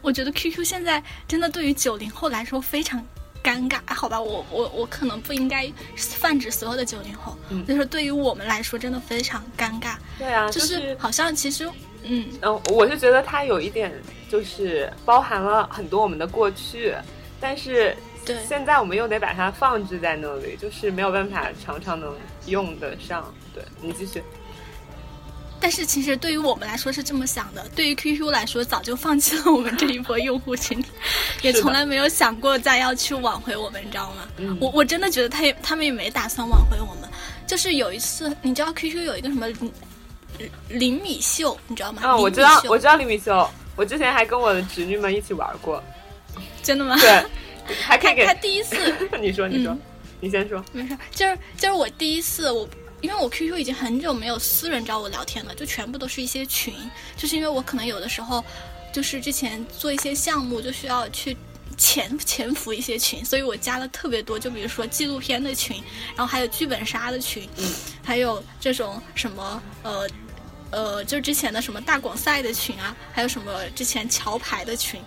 我觉得 QQ 现在真的对于九零后来说非常尴尬，好吧，我我我可能不应该泛指所有的九零后，嗯就是对于我们来说真的非常尴尬，对啊，就是是好像其实嗯嗯，我是觉得它有一点就是包含了很多我们的过去，但是对现在我们又得把它放置在那里，就是没有办法常常能用得上。对你继续，但是其实对于我们来说是这么想的，对于 QQ 来说早就放弃了我们这一波用户群体，也从来没有想过再要去挽回我们，你知道吗？嗯我我真的觉得他也他们也没打算挽回我们。就是有一次，你知道 QQ 有一个什么林林米秀，你知道吗？啊、我知道我知道林米秀，我之前还跟我的侄女们一起玩过。真的吗？对，还可以给他他第一次你 说你说、嗯你先说。没事，就是就是我第一次我。因为我 QQ 已经很久没有私人找我聊天了，就全部都是一些群，就是因为我可能有的时候，就是之前做一些项目就需要去潜潜伏一些群，所以我加了特别多，就比如说纪录片的群，然后还有剧本杀的群，嗯还有这种什么呃呃，就之前的什么大广赛的群啊，还有什么之前桥牌的群。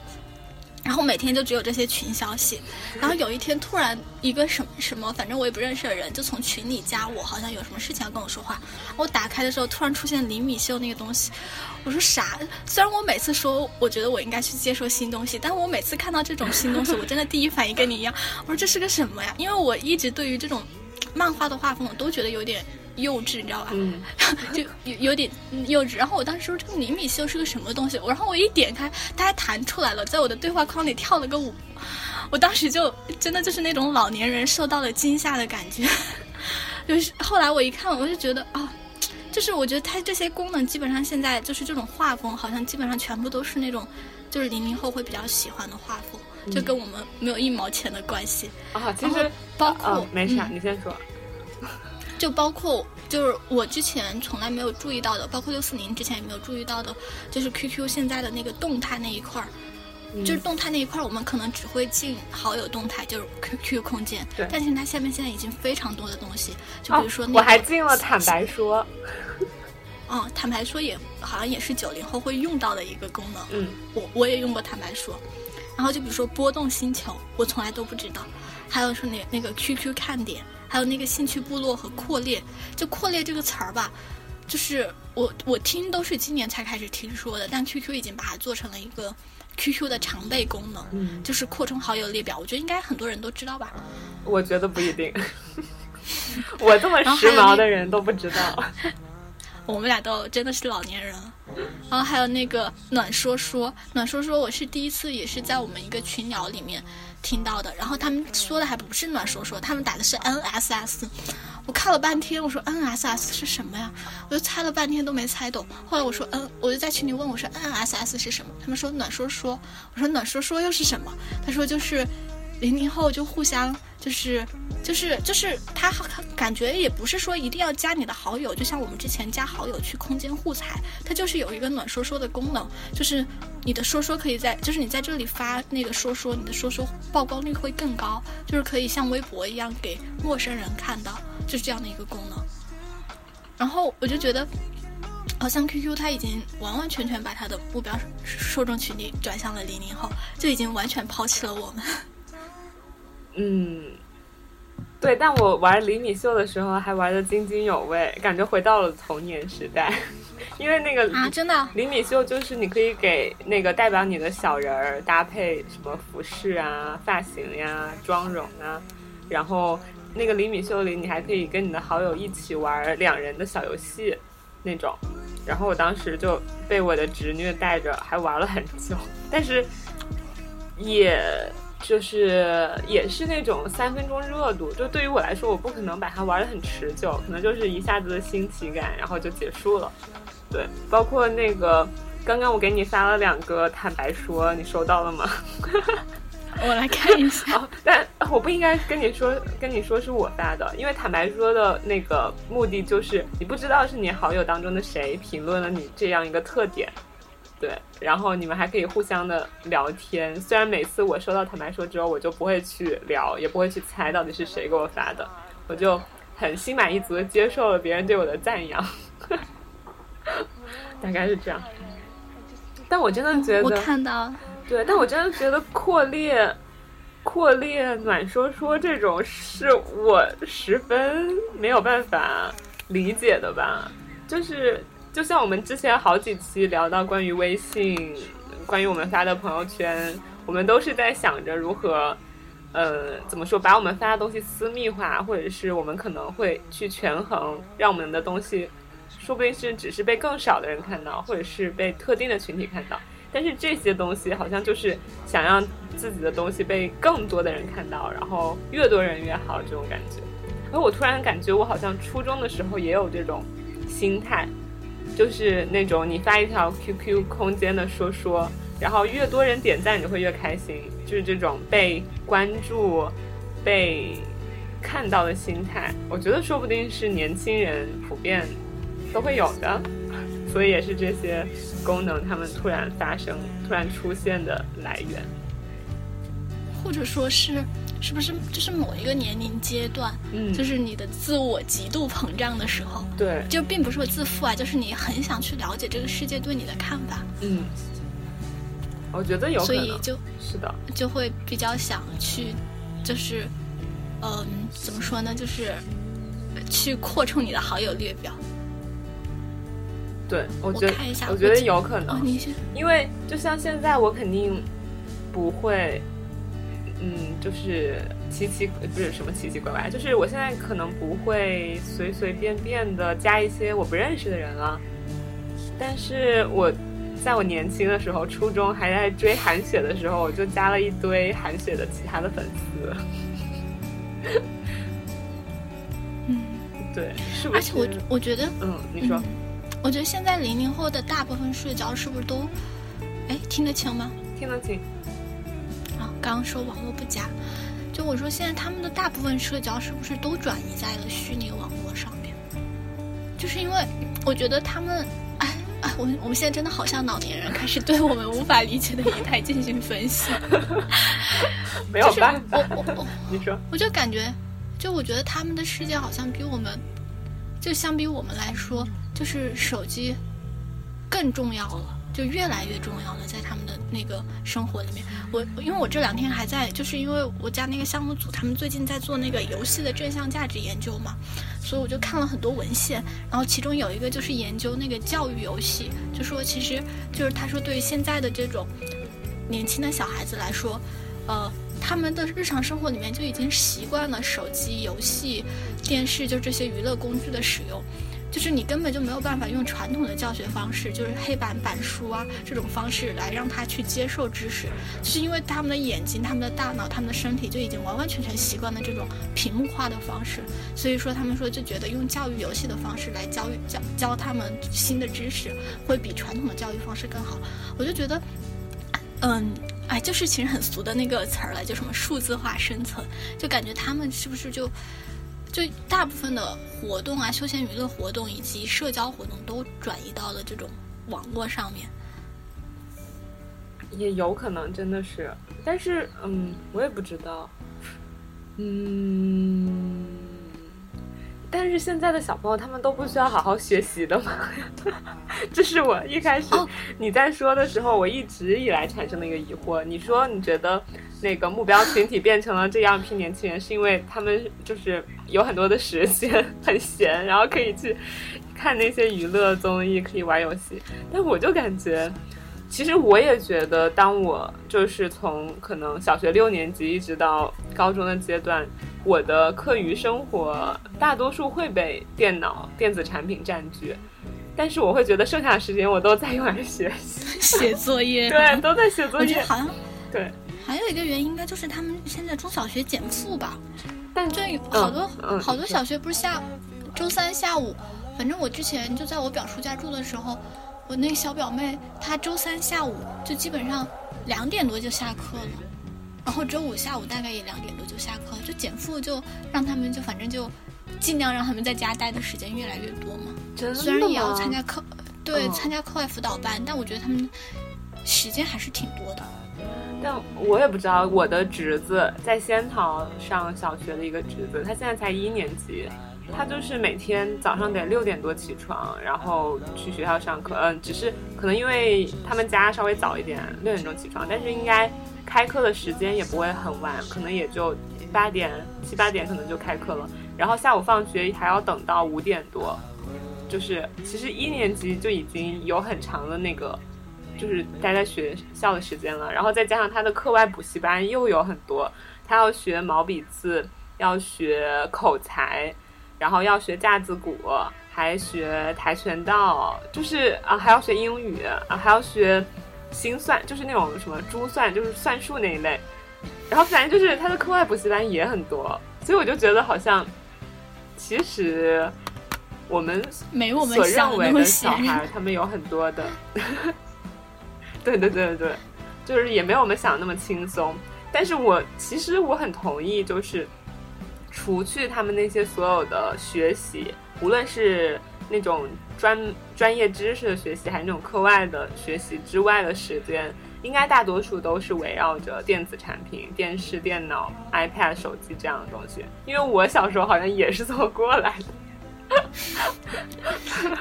然后每天就只有这些群消息，然后有一天突然一个什么什么，反正我也不认识的人就从群里加我，好像有什么事情要跟我说话。我打开的时候突然出现李米秀那个东西，我说啥？虽然我每次说我觉得我应该去接受新东西，但我每次看到这种新东西，我真的第一反应跟你一样，我说这是个什么呀？因为我一直对于这种漫画的画风，我都觉得有点幼稚，你知道吧？嗯，就有有点幼稚。然后我当时说这个厘米秀是个什么东西，然后我一点开，它还弹出来了，在我的对话框里跳了个舞，我当时就真的就是那种老年人受到了惊吓的感觉。就是后来我一看，我就觉得啊。就是我觉得它这些功能基本上现在就是这种画风，好像基本上全部都是那种，就是零零后会比较喜欢的画风，就跟我们没有一毛钱的关系。啊，其实包括、啊，没事，嗯你先说。就包括就是我之前从来没有注意到的，包括六四零之前也没有注意到的，就是 QQ 现在的那个动态那一块儿，嗯。就是动态那一块儿，我们可能只会进好友动态，就是 QQ 空间，对。但是它下面现在已经非常多的东西，就哦比如说那个，我还进了坦白说，嗯，坦白说也好像也是九零后会用到的一个功能，嗯，我我也用过坦白说，然后就比如说波动星球，我从来都不知道，还有说那那个 QQ 看点，还还有那个兴趣部落和扩列。就扩列这个词儿吧，就是我我听都是今年才开始听说的，但 QQ 已经把它做成了一个 QQ 的常备功能，嗯就是扩充好友列表。我觉得应该很多人都知道吧。我觉得不一定，我这么时髦的人都不知道。我们俩都真的是老年人了。然后还有那个暖说说，暖说说，我是第一次也是在我们一个群聊里面听到的。然后他们说的还不是暖说说，他们打的是 NSS。我看了半天，我说 NSS 是什么呀？我就猜了半天都没猜懂。后来我说嗯，我就在群里问我说 NSS 是什么？他们说暖说说。我说暖说说又是什么？他说就是零零后就互相就是就是就是他感觉也不是说一定要加你的好友，就像我们之前加好友去空间互踩，它就是有一个暖说说的功能，就是你的说说可以在，就是你在这里发那个说说，你的说说曝光率会更高，就是可以像微博一样给陌生人看到，就是这样的一个功能。然后我就觉得，好像 QQ 它已经完完全全把它的目标受众群体转向了零零后，就已经完全抛弃了我们。嗯，对，但我玩厘米秀的时候还玩的津津有味，感觉回到了童年时代。因为那个啊，真的厘米秀就是你可以给那个代表你的小人儿搭配什么服饰啊、发型呀、妆容啊，然后那个厘米秀里你还可以跟你的好友一起玩两人的小游戏那种。然后我当时就被我的侄女带着，还玩了很久，但是也。就是也是那种三分钟热度，就对于我来说，我不可能把它玩得很持久，可能就是一下子的新奇感，然后就结束了。对，包括那个刚刚我给你发了两个坦白说，你收到了吗？我来看一下。哦，但我不应该跟你说，跟你说是我发的，因为坦白说的那个目的就是你不知道是你好友当中的谁评论了你这样一个特点。对，然后你们还可以互相的聊天。虽然每次我收到坦白说之后，我就不会去聊，也不会去猜到底是谁给我发的，我就很心满意足的接受了别人对我的赞扬，大概是这样。但我真的觉得，我看到，对，但我真的觉得扩列、扩列、暖说说这种是我十分没有办法理解的吧，就是。就像我们之前好几期聊到关于微信，关于我们发的朋友圈，我们都是在想着如何，呃，怎么说，把我们发的东西私密化，或者是我们可能会去权衡，让我们的东西，说不定是只是被更少的人看到，或者是被特定的群体看到。但是这些东西好像就是想让自己的东西被更多的人看到，然后越多人越好这种感觉。而我突然感觉，我好像初中的时候也有这种心态。就是那种你发一条 QQ 空间的说说，然后越多人点赞，你就会越开心。就是这种被关注、被看到的心态，我觉得说不定是年轻人普遍都会有的，所以也是这些功能他们突然发生、突然出现的来源，或者说是。是不是就是某一个年龄阶段，嗯，就是你的自我极度膨胀的时候，对，就并不是说自负啊，就是你很想去了解这个世界对你的看法，嗯，我觉得有，所以就是的，就会比较想去，就是，嗯，怎么说呢，就是去扩充你的好友列表。对，我觉得，看一下，我觉得有可能，因为就像现在，我肯定不会。嗯，就是奇奇不是什么奇奇怪怪，就是我现在可能不会随随便便的加一些我不认识的人了。但是我在我年轻的时候，初中还在追韩雪的时候，我就加了一堆韩雪的其他的粉丝。嗯，对，是不是？而且我我觉得，嗯，你说，我觉得现在零零后的大部分社交是不是都，哎，听得清吗？听得清。刚刚说网络不佳，就我说现在他们的大部分社交是不是都转移在了虚拟网络上面？就是因为我觉得他们，哎哎，我我们现在真的好像老年人，开始对我们无法理解的仪态进行分析。没有办法，我我我，你说，我就感觉，就我觉得他们的世界好像比我们，就相比我们来说，就是手机更重要了。就越来越重要了，在他们的那个生活里面。我因为我这两天还在，就是因为我家那个项目组他们最近在做那个游戏的正向价值研究嘛，所以我就看了很多文献，然后其中有一个就是研究那个教育游戏，就说其实就是他说对于现在的这种年轻的小孩子来说，呃。他们的日常生活里面就已经习惯了手机游戏、电视，就这些娱乐工具的使用，就是你根本就没有办法用传统的教学方式，就是黑板板书啊这种方式来让他去接受知识，就是因为他们的眼睛、他们的大脑、他们的身体就已经完完全全习惯了这种屏幕化的方式，所以说他们说就觉得用教育游戏的方式来教育教教他们新的知识，会比传统的教育方式更好。我就觉得，嗯。哎，就是其实很俗的那个词儿了，就什么数字化生存，就感觉他们是不是就就大部分的活动啊，休闲娱乐活动以及社交活动都转移到了这种网络上面，也有可能真的是，但是嗯，我也不知道，嗯。但是现在的小朋友他们都不需要好好学习的吗？这是我一开始你在说的时候，我一直以来产生的一个疑惑。你说你觉得那个目标群体变成了这样一批年轻人，是因为他们就是有很多的时间，很闲，然后可以去看那些娱乐综艺，可以玩游戏。但我就感觉，其实我也觉得，当我就是从可能小学六年级一直到高中的阶段。我的课余生活大多数会被电脑、电子产品占据，但是我会觉得剩下的时间我都在用来学习、写作业。对，都在写作业。我觉得好像对。还有一个原因，应该就是他们现在中小学减负吧？但这好多好多小学不是下周三下午，反正我之前就在我表叔家住的时候，我那个小表妹她周三下午就基本上两点多就下课了。然后周五下午大概也两点多就下课，就减负，就让他们就反正就尽量让他们在家待的时间越来越多嘛。虽然也要参加课，对，参加课外辅导班，但我觉得他们时间还是挺多的。但我也不知道，我的侄子在仙桃上小学的一个侄子，他现在才一年级，他就是每天早上得六点多起床，然后去学校上课。嗯，只是可能因为他们家稍微早一点，六点钟起床，但是应该。开课的时间也不会很晚，可能也就八点七八点可能就开课了，然后下午放学还要等到五点多，就是其实一年级就已经有很长的那个，就是待在学校的时间了，然后再加上他的课外补习班又有很多，他要学毛笔字，要学口才，然后要学架子鼓，还学跆拳道，就是啊还要学英语啊还要学。心算就是那种什么珠算，就是算术那一类，然后反正就是他的课外补习班也很多，所以我就觉得好像，其实我们没我们所认为的小孩，他们有很多的，对对对对对，就是也没有我们想的那么轻松。但是我其实我很同意，就是除去他们那些所有的学习，无论是。那种专专业知识的学习，还是那种课外的学习之外的时间，应该大多数都是围绕着电子产品、电视、电脑、iPad、手机这样的东西。因为我小时候好像也是这么过来的，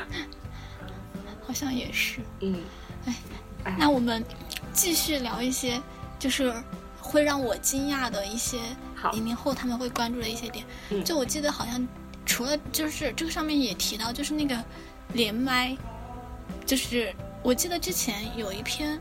好像也是。嗯，哎，那我们继续聊一些，就是会让我惊讶的一些零零后他们会关注的一些点。就我记得好像。除了就是这个上面也提到，就是那个连麦，就是我记得之前有一篇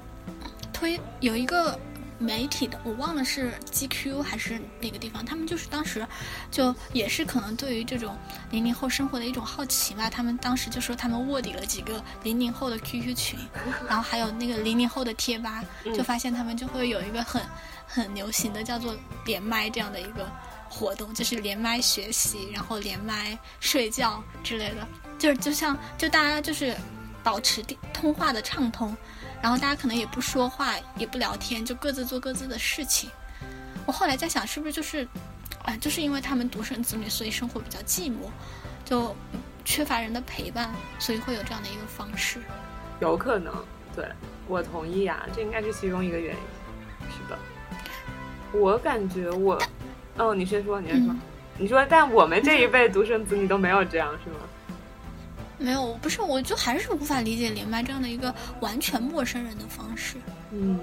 推有一个媒体的，我忘了是 GQ 还是哪个地方，他们就是当时就也是可能对于这种零零后生活的一种好奇吧，他们当时就说他们卧底了几个零零后的 QQ 群，然后还有那个零零后的贴吧，就发现他们就会有一个很很流行的叫做连麦这样的一个。活动就是连麦学习，然后连麦睡觉之类的，就是就像就大家就是保持通话的畅通，然后大家可能也不说话，也不聊天，就各自做各自的事情。我后来在想，是不是就是，啊，就是因为他们独生子女，所以生活比较寂寞，就缺乏人的陪伴，所以会有这样的一个方式。有可能，对我同意啊，这应该是其中一个原因。是的，我感觉我。哦，你先说，你先说，你说，但我们这一辈独生子女都没有这样，是吗？没有，不是，我就还是无法理解连麦这样的一个完全陌生人的方式。嗯。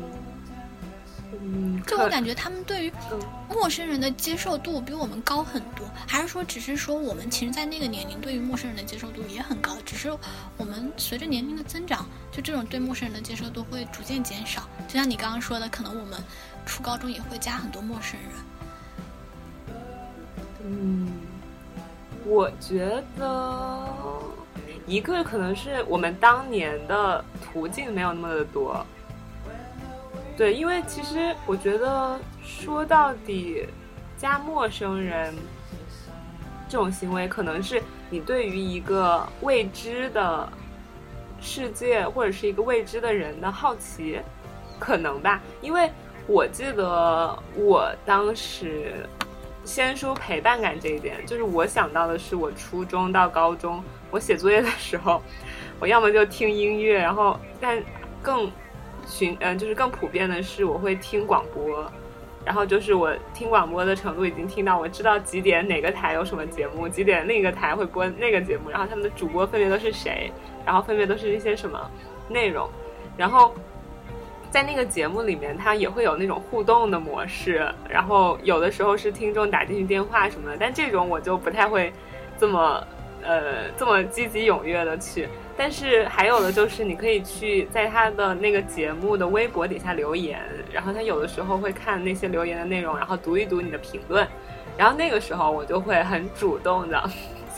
嗯，就我感觉他们对于陌生人的接受度比我们高很多，还是说只是说我们其实，在那个年龄对于陌生人的接受度也很高，只是我们随着年龄的增长，就这种对陌生人的接受度会逐渐减少。就像你刚刚说的，可能我们初高中也会加很多陌生人。嗯，我觉得一个可能是我们当年的途径没有那么的多。对，因为其实我觉得说到底，加陌生人这种行为，可能是你对于一个未知的世界或者是一个未知的人的好奇，可能吧。因为我记得我当时先说陪伴感这一点，就是我想到的是我初中到高中，我写作业的时候，我要么就听音乐，然后但更。寻嗯，就是更普遍的是，我会听广播，然后就是我听广播的程度已经听到我知道几点哪个台有什么节目，几点那个台会播那个节目，然后他们的主播分别都是谁，然后分别都是一些什么内容，然后在那个节目里面，它也会有那种互动的模式，然后有的时候是听众打进去电话什么的，但这种我就不太会这么呃这么积极踊跃的去。但是还有的就是，你可以去在他的那个节目的微博底下留言，然后他有的时候会看那些留言的内容，然后读一读你的评论，然后那个时候我就会很主动的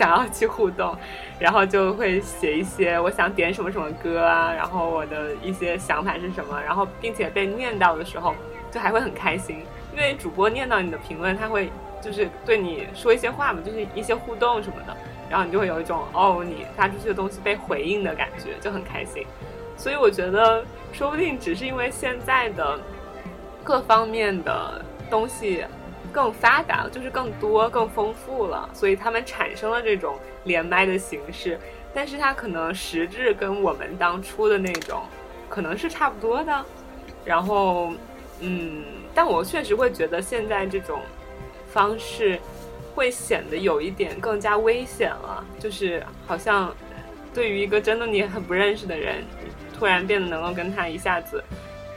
想要去互动，然后就会写一些我想点什么什么歌啊，然后我的一些想法是什么，然后并且被念到的时候，就还会很开心，因为主播念到你的评论，他会就是对你说一些话嘛，就是一些互动什么的。然后你就会有一种哦，你发出去的东西被回应的感觉，就很开心。所以我觉得，说不定只是因为现在的各方面的东西更发达，就是更多、更丰富了，所以他们产生了这种连麦的形式。但是它可能实质跟我们当初的那种可能是差不多的。然后，嗯，但我确实会觉得现在这种方式。会显得有一点更加危险了，就是好像对于一个真的你很不认识的人，突然变得能够跟他一下子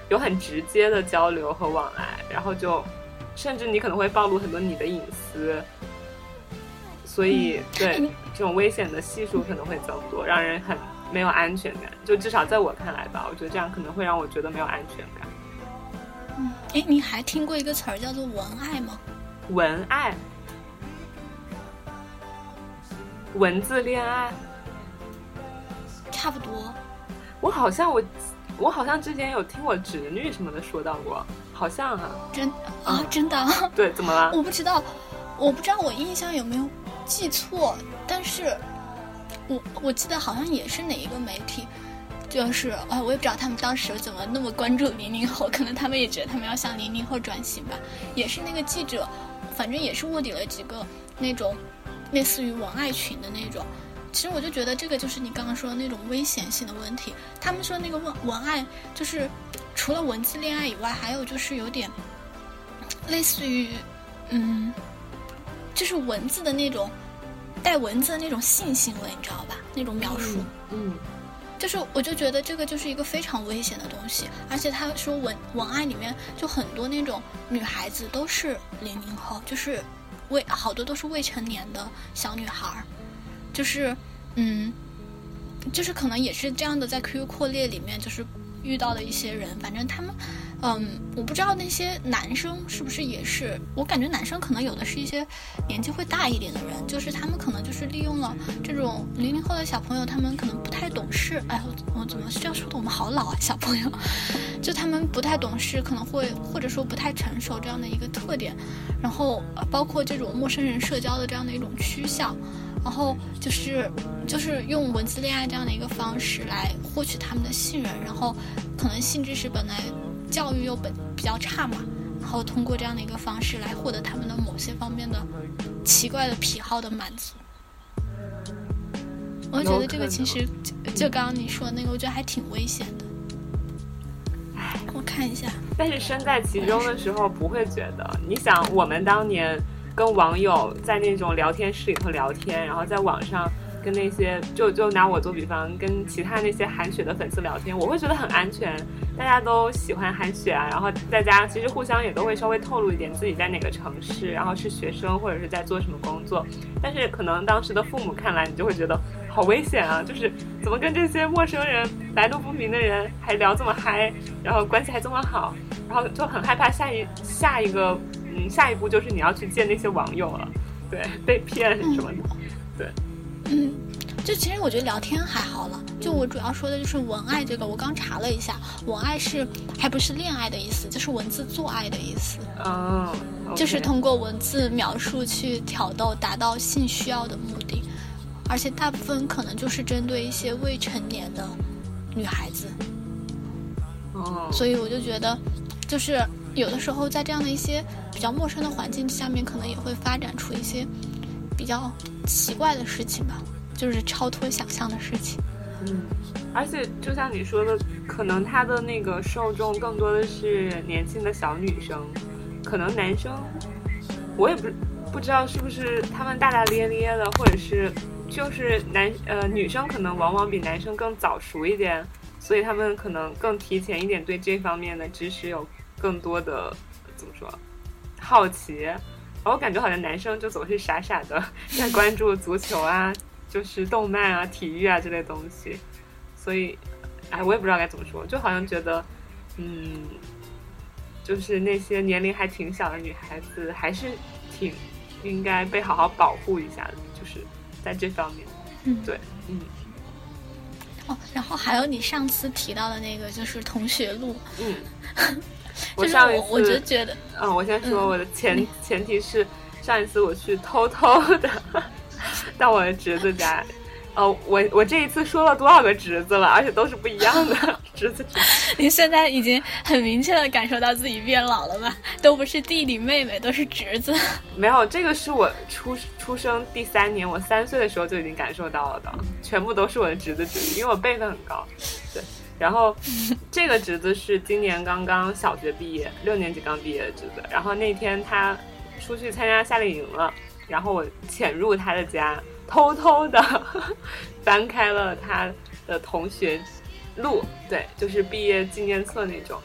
有很直接的交流和往来，然后就甚至你可能会暴露很多你的隐私，所以对这种危险的系数可能会增多，让人很没有安全感。就至少在我看来吧，我觉得这样可能会让我觉得没有安全感。嗯，哎，你还听过一个词儿叫做文爱吗？文爱。文字恋爱，差不多。我好像我，我好像之前有听我侄女什么的说到过，好像啊，真啊，真的。对，怎么了？我不知道，我不知道我印象有没有记错，但是，我我记得好像也是哪一个媒体，就是啊，我也不知道他们当时怎么那么关注零零后，可能他们也觉得他们要向零零后转型吧。也是那个记者，反正也是卧底了几个那种。类似于文爱群的那种，其实我就觉得这个就是你刚刚说的那种危险性的问题。他们说那个文文爱就是除了文字恋爱以外，还有就是有点类似于，嗯，就是文字的那种带文字的那种性行为，你知道吧？那种描述，嗯，就是我就觉得这个就是一个非常危险的东西。而且他说文文案里面就很多那种女孩子都是零零后，就是。未好多都是未成年的小女孩儿，就是，嗯，就是可能也是这样的，在 QQ 扩列里面就是遇到的一些人，反正他们，嗯，我不知道那些男生是不是也是，我感觉男生可能有的是一些年纪会大一点的人，就是他们可能就是利用了这种零零后的小朋友，他们可能不太懂事，哎，我怎么这样说的我们好老啊，小朋友，就他们不太懂事，可能会或者说不太成熟这样的一个特点。然后包括这种陌生人社交的这样的一种趋向，然后就是就是用文字恋爱这样的一个方式来获取他们的信任，然后可能性知识本来教育又本比较差嘛，然后通过这样的一个方式来获得他们的某些方面的奇怪的癖好的满足。我觉得这个其实就刚刚你说的那个，我觉得还挺危险的。我看一下，但是身在其中的时候不会觉得。你想，我们当年跟网友在那种聊天室里头聊天，然后在网上跟那些就就拿我做比方，跟其他那些韩雪的粉丝聊天，我会觉得很安全，大家都喜欢韩雪啊，然后大家其实互相也都会稍微透露一点自己在哪个城市，然后是学生或者是在做什么工作，但是可能当时的父母看来，你就会觉得好危险啊，就是怎么跟这些陌生人、来路不明的人还聊这么嗨，然后关系还这么好，然后就很害怕下一下一个嗯下一步就是你要去见那些网友了，对，被骗什么的，对。嗯，就其实我觉得聊天还好了。就我主要说的就是文爱这个，我刚查了一下，文爱是还不是恋爱的意思，就是文字做爱的意思。哦，就是通过文字描述去挑逗，达到性需要的目的，而且大部分可能就是针对一些未成年的女孩子。哦，所以我就觉得，就是有的时候在这样的一些比较陌生的环境下面，可能也会发展出一些比较。奇怪的事情吧，就是超脱想象的事情。嗯，而且就像你说的，可能他的那个受众更多的是年轻的小女生，可能男生，我也不不知道是不是他们大大咧咧的，或者是就是男呃女生可能往往比男生更早熟一点，所以他们可能更提前一点对这方面的知识有更多的怎么说好奇。我感觉好像男生就总是傻傻的在 关注足球啊，就是动漫啊、体育啊这类东西，所以，哎，我也不知道该怎么说，就好像觉得，嗯，就是那些年龄还挺小的女孩子，还是挺应该被好好保护一下的，就是在这方面。嗯，对，嗯。哦，然后还有你上次提到的那个，就是同学录。嗯。我上一次，我就觉得，嗯，我先说我的前前提是，上一次我去偷偷的到我的侄子家，哦，我我这一次说了多少个侄子了，而且都是不一样的 侄子。你现在已经很明确的感受到自己变老了吧？都不是弟弟妹妹，都是侄子。没有，这个是我出出生第三年，我三岁的时候就已经感受到了的，全部都是我的侄子侄女，因为我辈分很高，对。然后，这个侄子是今年刚刚小学毕业，六年级刚毕业的侄子。然后那天他出去参加夏令营了，然后我潜入他的家，偷偷的 翻开了他的同学录，对，就是毕业纪念册那种。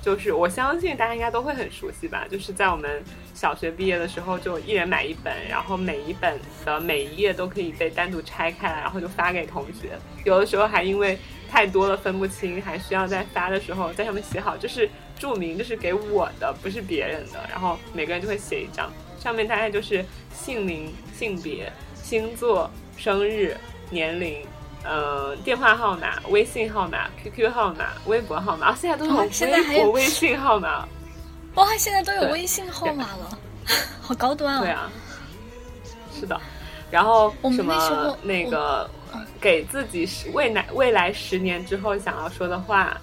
就是我相信大家应该都会很熟悉吧，就是在我们小学毕业的时候，就一人买一本，然后每一本的每一页都可以被单独拆开来，然后就发给同学。有的时候还因为太多了分不清，还需要在发的时候在上面写好，就是注明这是给我的，不是别人的。然后每个人就会写一张，上面大概就是姓名、性别、星座、生日、年龄。呃，电话号码、微信号码、QQ 号码、微博号码，现在都有微博、微信号码。哇，现在都有微信号码了，好高端啊！对啊，是的。然后什么那个给自己十未来未来十年之后想要说的话，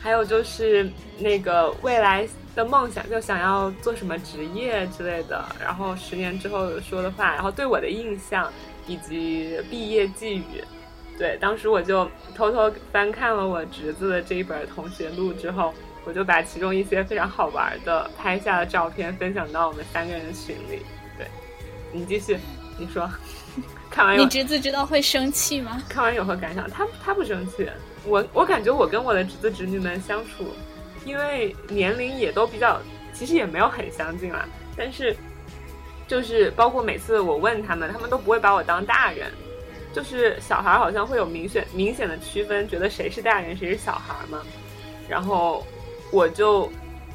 还有就是那个未来的梦想，就想要做什么职业之类的，然后十年之后说的话，然后对我的印象。以及毕业寄语，对，当时我就偷偷翻看了我侄子的这一本同学录之后，我就把其中一些非常好玩的拍下的照片分享到我们三个人的群里。对，你继续，你说，看完你侄子知道会生气吗？看完有何感想？他他不生气，我我感觉我跟我的侄子侄女们相处，因为年龄也都比较，其实也没有很相近啦，但是。就是包括每次我问他们，他们都不会把我当大人。就是小孩好像会有明显明显的区分，觉得谁是大人，谁是小孩嘛。然后我就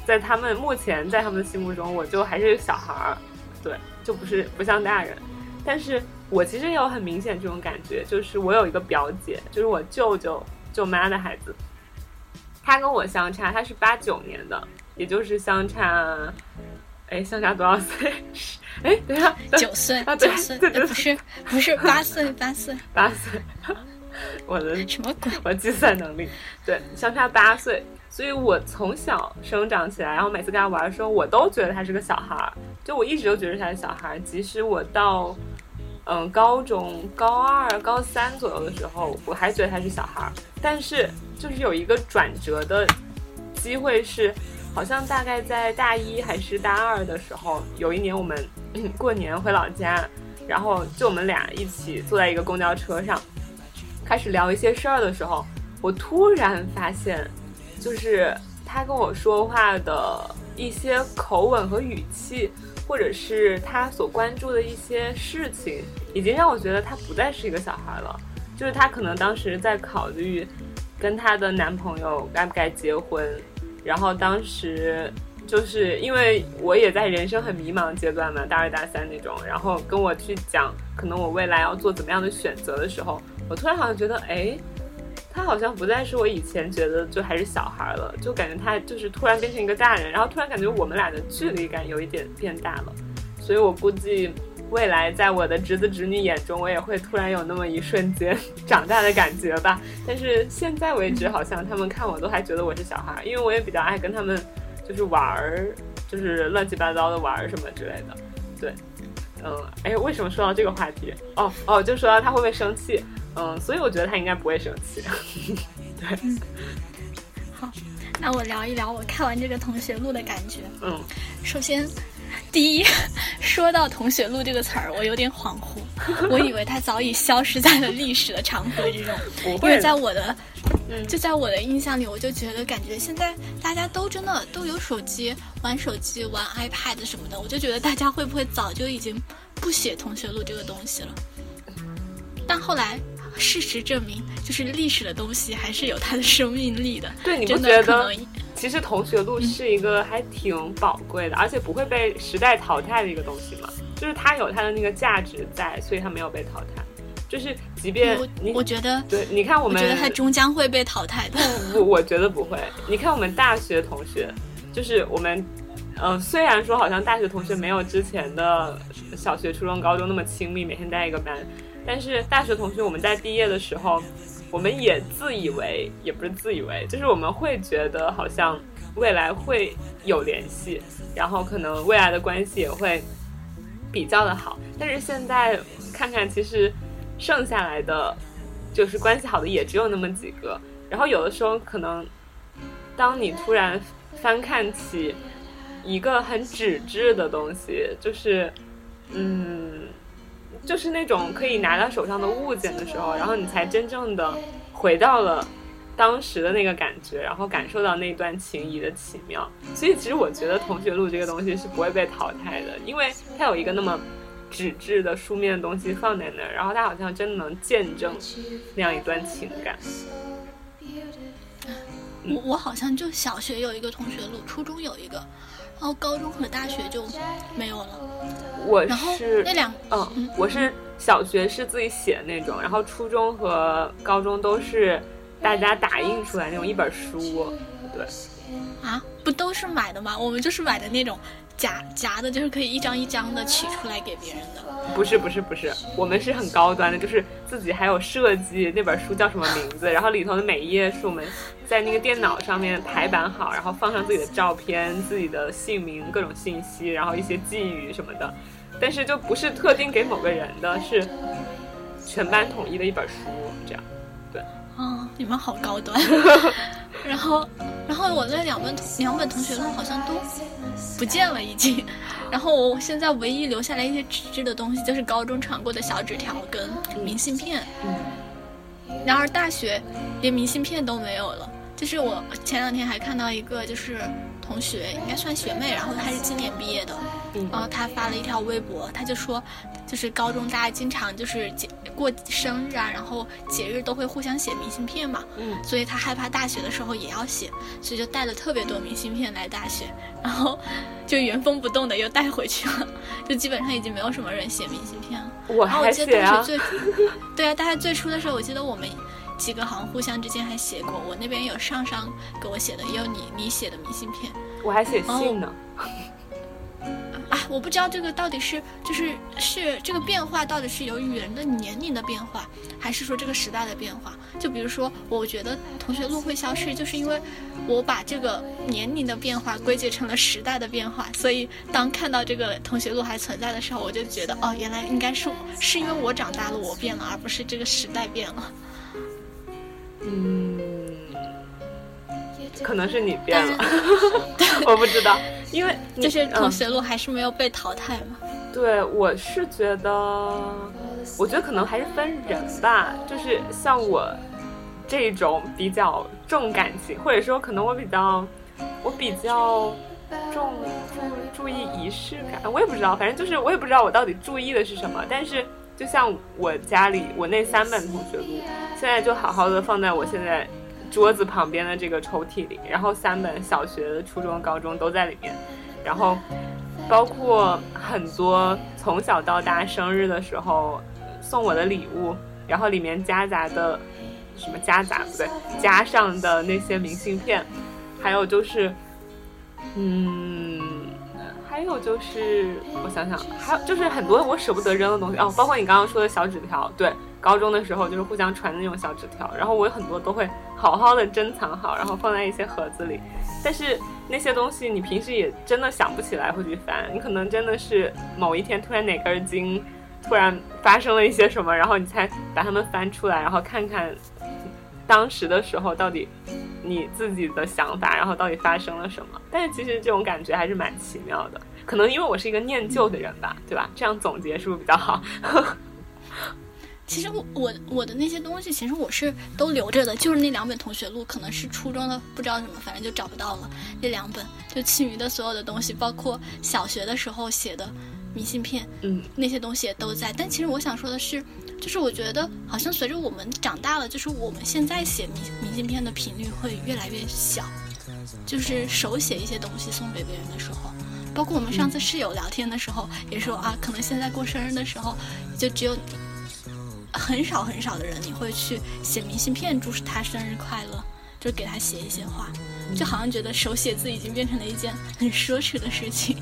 在他们目前在他们的心目中，我就还是小孩儿，对，就不是不像大人。但是我其实也有很明显这种感觉，就是我有一个表姐，就是我舅舅舅妈的孩子，他跟我相差，他是八九年的，也就是相差，哎，相差多少岁？哎，等下，九岁啊，九岁，不是，不是八岁，八岁，八岁，我的什么鬼？我计算能力。对，相差八岁，所以我从小生长起来，然后每次跟他玩的时候，我都觉得他是个小孩儿，就我一直都觉得他是小孩儿，即使我到嗯高中高二、高三左右的时候，我还觉得他是小孩儿，但是就是有一个转折的机会是。好像大概在大一还是大二的时候，有一年我们 过年回老家，然后就我们俩一起坐在一个公交车上，开始聊一些事儿的时候，我突然发现，就是他跟我说话的一些口吻和语气，或者是他所关注的一些事情，已经让我觉得他不再是一个小孩了。就是他可能当时在考虑跟他的男朋友该不该结婚，然后当时。就是因为我也在人生很迷茫阶段嘛，大二大三那种，然后跟我去讲可能我未来要做怎么样的选择的时候，我突然好像觉得，哎，他好像不再是我以前觉得就还是小孩了，就感觉他就是突然变成一个大人，然后突然感觉我们俩的距离感有一点变大了，所以我估计未来在我的侄子侄女眼中，我也会突然有那么一瞬间 长大的感觉吧。但是现在为止，好像他们看我都还觉得我是小孩，因为我也比较爱跟他们。就是玩儿，就是乱七八糟的玩儿什么之类的，对，嗯，哎，为什么说到这个话题？哦哦，就说到他会不会生气？嗯，所以我觉得他应该不会生气。对，嗯好，那我聊一聊我看完这个同学录的感觉。嗯，首先，第一，说到同学录这个词儿，我有点恍惚，我以为它早已消失在了历史的长河之中，因为在我的。就在我的印象里，我就觉得感觉现在大家都真的都有手机，玩手机、玩 iPad 什么的，我就觉得大家会不会早就已经不写同学录这个东西了？但后来事实证明，就是历史的东西还是有它的生命力的。对，你不觉得？其实同学录是一个还挺宝贵的，而且不会被时代淘汰的一个东西嘛？就是它有它的那个价值在，所以它没有被淘汰。就是，即便你，我觉得，对，你看我们，我觉得它终将会被淘汰的。不，我觉得不会。你看我们大学同学，就是我们，嗯，虽然说好像大学同学没有之前的小学、初中、高中那么亲密，每天待一个班，但是大学同学我们在毕业的时候，我们也自以为，也不是自以为，就是我们会觉得好像未来会有联系，然后可能未来的关系也会比较的好。但是现在看看，其实。剩下来的，就是关系好的也只有那么几个。然后有的时候可能，当你突然翻看起一个很纸质的东西，就是，嗯，就是那种可以拿到手上的物件的时候，然后你才真正的回到了当时的那个感觉，然后感受到那段情谊的奇妙。所以其实我觉得同学录这个东西是不会被淘汰的，因为它有一个那么。纸质的书面的东西放在那儿，然后它好像真的能见证那样一段情感。我我好像就小学有一个同学录，初中有一个，然后高中和大学就没有了。我是那两嗯，我是小学是自己写的那种，然后初中和高中都是大家打印出来那种一本书。对啊，不都是买的吗？我们就是买的那种。夹夹的就是可以一张一张的取出来给别人的，不是不是不是，我们是很高端的，就是自己还有设计那本书叫什么名字，然后里头的每一页是我们在那个电脑上面排版好，然后放上自己的照片、自己的姓名、各种信息，然后一些寄语什么的，但是就不是特定给某个人的，是全班统一的一本书，这样，对。啊，你们好高端。然后，然后我那两本两本同学录好像都不见了，已经。然后我现在唯一留下来一些纸质的东西，就是高中传过的小纸条跟明信片。嗯。然而大学连明信片都没有了。就是我前两天还看到一个，就是同学应该算学妹，然后她是今年毕业的，然后他发了一条微博，他就说，就是高中大家经常就是节过生日啊，然后节日都会互相写明信片嘛，嗯，所以他害怕大学的时候也要写，所以就带了特别多明信片来大学，然后就原封不动的又带回去了，就基本上已经没有什么人写明信片了。我还写啊，对啊，大概最初的时候，我记得我们。几个好像互相之间还写过，我那边有上上给我写的，也有你你写的明信片。我还写信呢。啊，我不知道这个到底是就是是这个变化到底是由于人的年龄的变化，还是说这个时代的变化？就比如说，我觉得同学录会消失，就是因为我把这个年龄的变化归结成了时代的变化，所以当看到这个同学录还存在的时候，我就觉得哦，原来应该是是因为我长大了，我变了，而不是这个时代变了。嗯，可能是你变了，我不知道，因为就是同学录还是没有被淘汰嘛。对，我是觉得，我觉得可能还是分人吧。就是像我这种比较重感情，或者说可能我比较，我比较重注注意仪式感。我也不知道，反正就是我也不知道我到底注意的是什么。但是就像我家里，我那三本同学录，现在就好好的放在我现在桌子旁边的这个抽屉里，然后三本小学、初中、高中都在里面，然后。包括很多从小到大生日的时候送我的礼物，然后里面夹杂的什么夹杂不对，加上的那些明信片，还有就是，嗯，还有就是我想想，还有就是很多我舍不得扔的东西哦，包括你刚刚说的小纸条，对，高中的时候就是互相传的那种小纸条，然后我有很多都会好好的珍藏好，然后放在一些盒子里，但是。那些东西你平时也真的想不起来会去翻，你可能真的是某一天突然哪根筋，突然发生了一些什么，然后你才把它们翻出来，然后看看当时的时候到底你自己的想法，然后到底发生了什么。但是其实这种感觉还是蛮奇妙的，可能因为我是一个念旧的人吧，对吧？这样总结是不是比较好？其实我我我的那些东西，其实我是都留着的，就是那两本同学录，可能是初中的，不知道什么，反正就找不到了。那两本就其余的所有的东西，包括小学的时候写的明信片，嗯，那些东西也都在。但其实我想说的是，就是我觉得好像随着我们长大了，就是我们现在写明明信片的频率会越来越小，就是手写一些东西送给别人的时候，包括我们上次室友聊天的时候也说啊，可能现在过生日的时候就只有。很少很少的人，你会去写明信片祝他生日快乐，就给他写一些话，就好像觉得手写字已经变成了一件很奢侈的事情。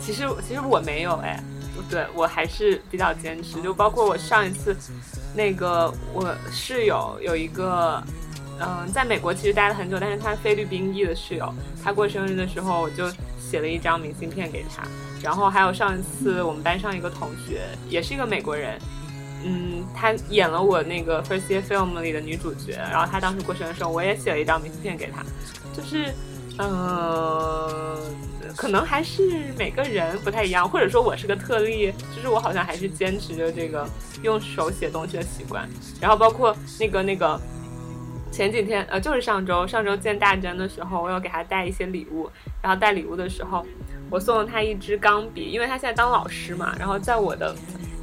其实其实我没有哎，对我还是比较坚持。就包括我上一次，那个我室友有一个，嗯，在美国其实待了很久，但是他菲律宾裔的室友，他过生日的时候我就写了一张明信片给他。然后还有上一次我们班上一个同学，也是一个美国人。嗯，她演了我那个 First Year Film 里的女主角，然后她当时过生日的时候，我也写了一张明信片给她，就是，嗯，可能还是每个人不太一样，或者说我是个特例，就是我好像还是坚持着这个用手写东西的习惯，然后包括那个那个前几天，呃，就是上周上周见大珍的时候，我有给她带一些礼物，然后带礼物的时候，我送了她一支钢笔，因为她现在当老师嘛，然后在我的。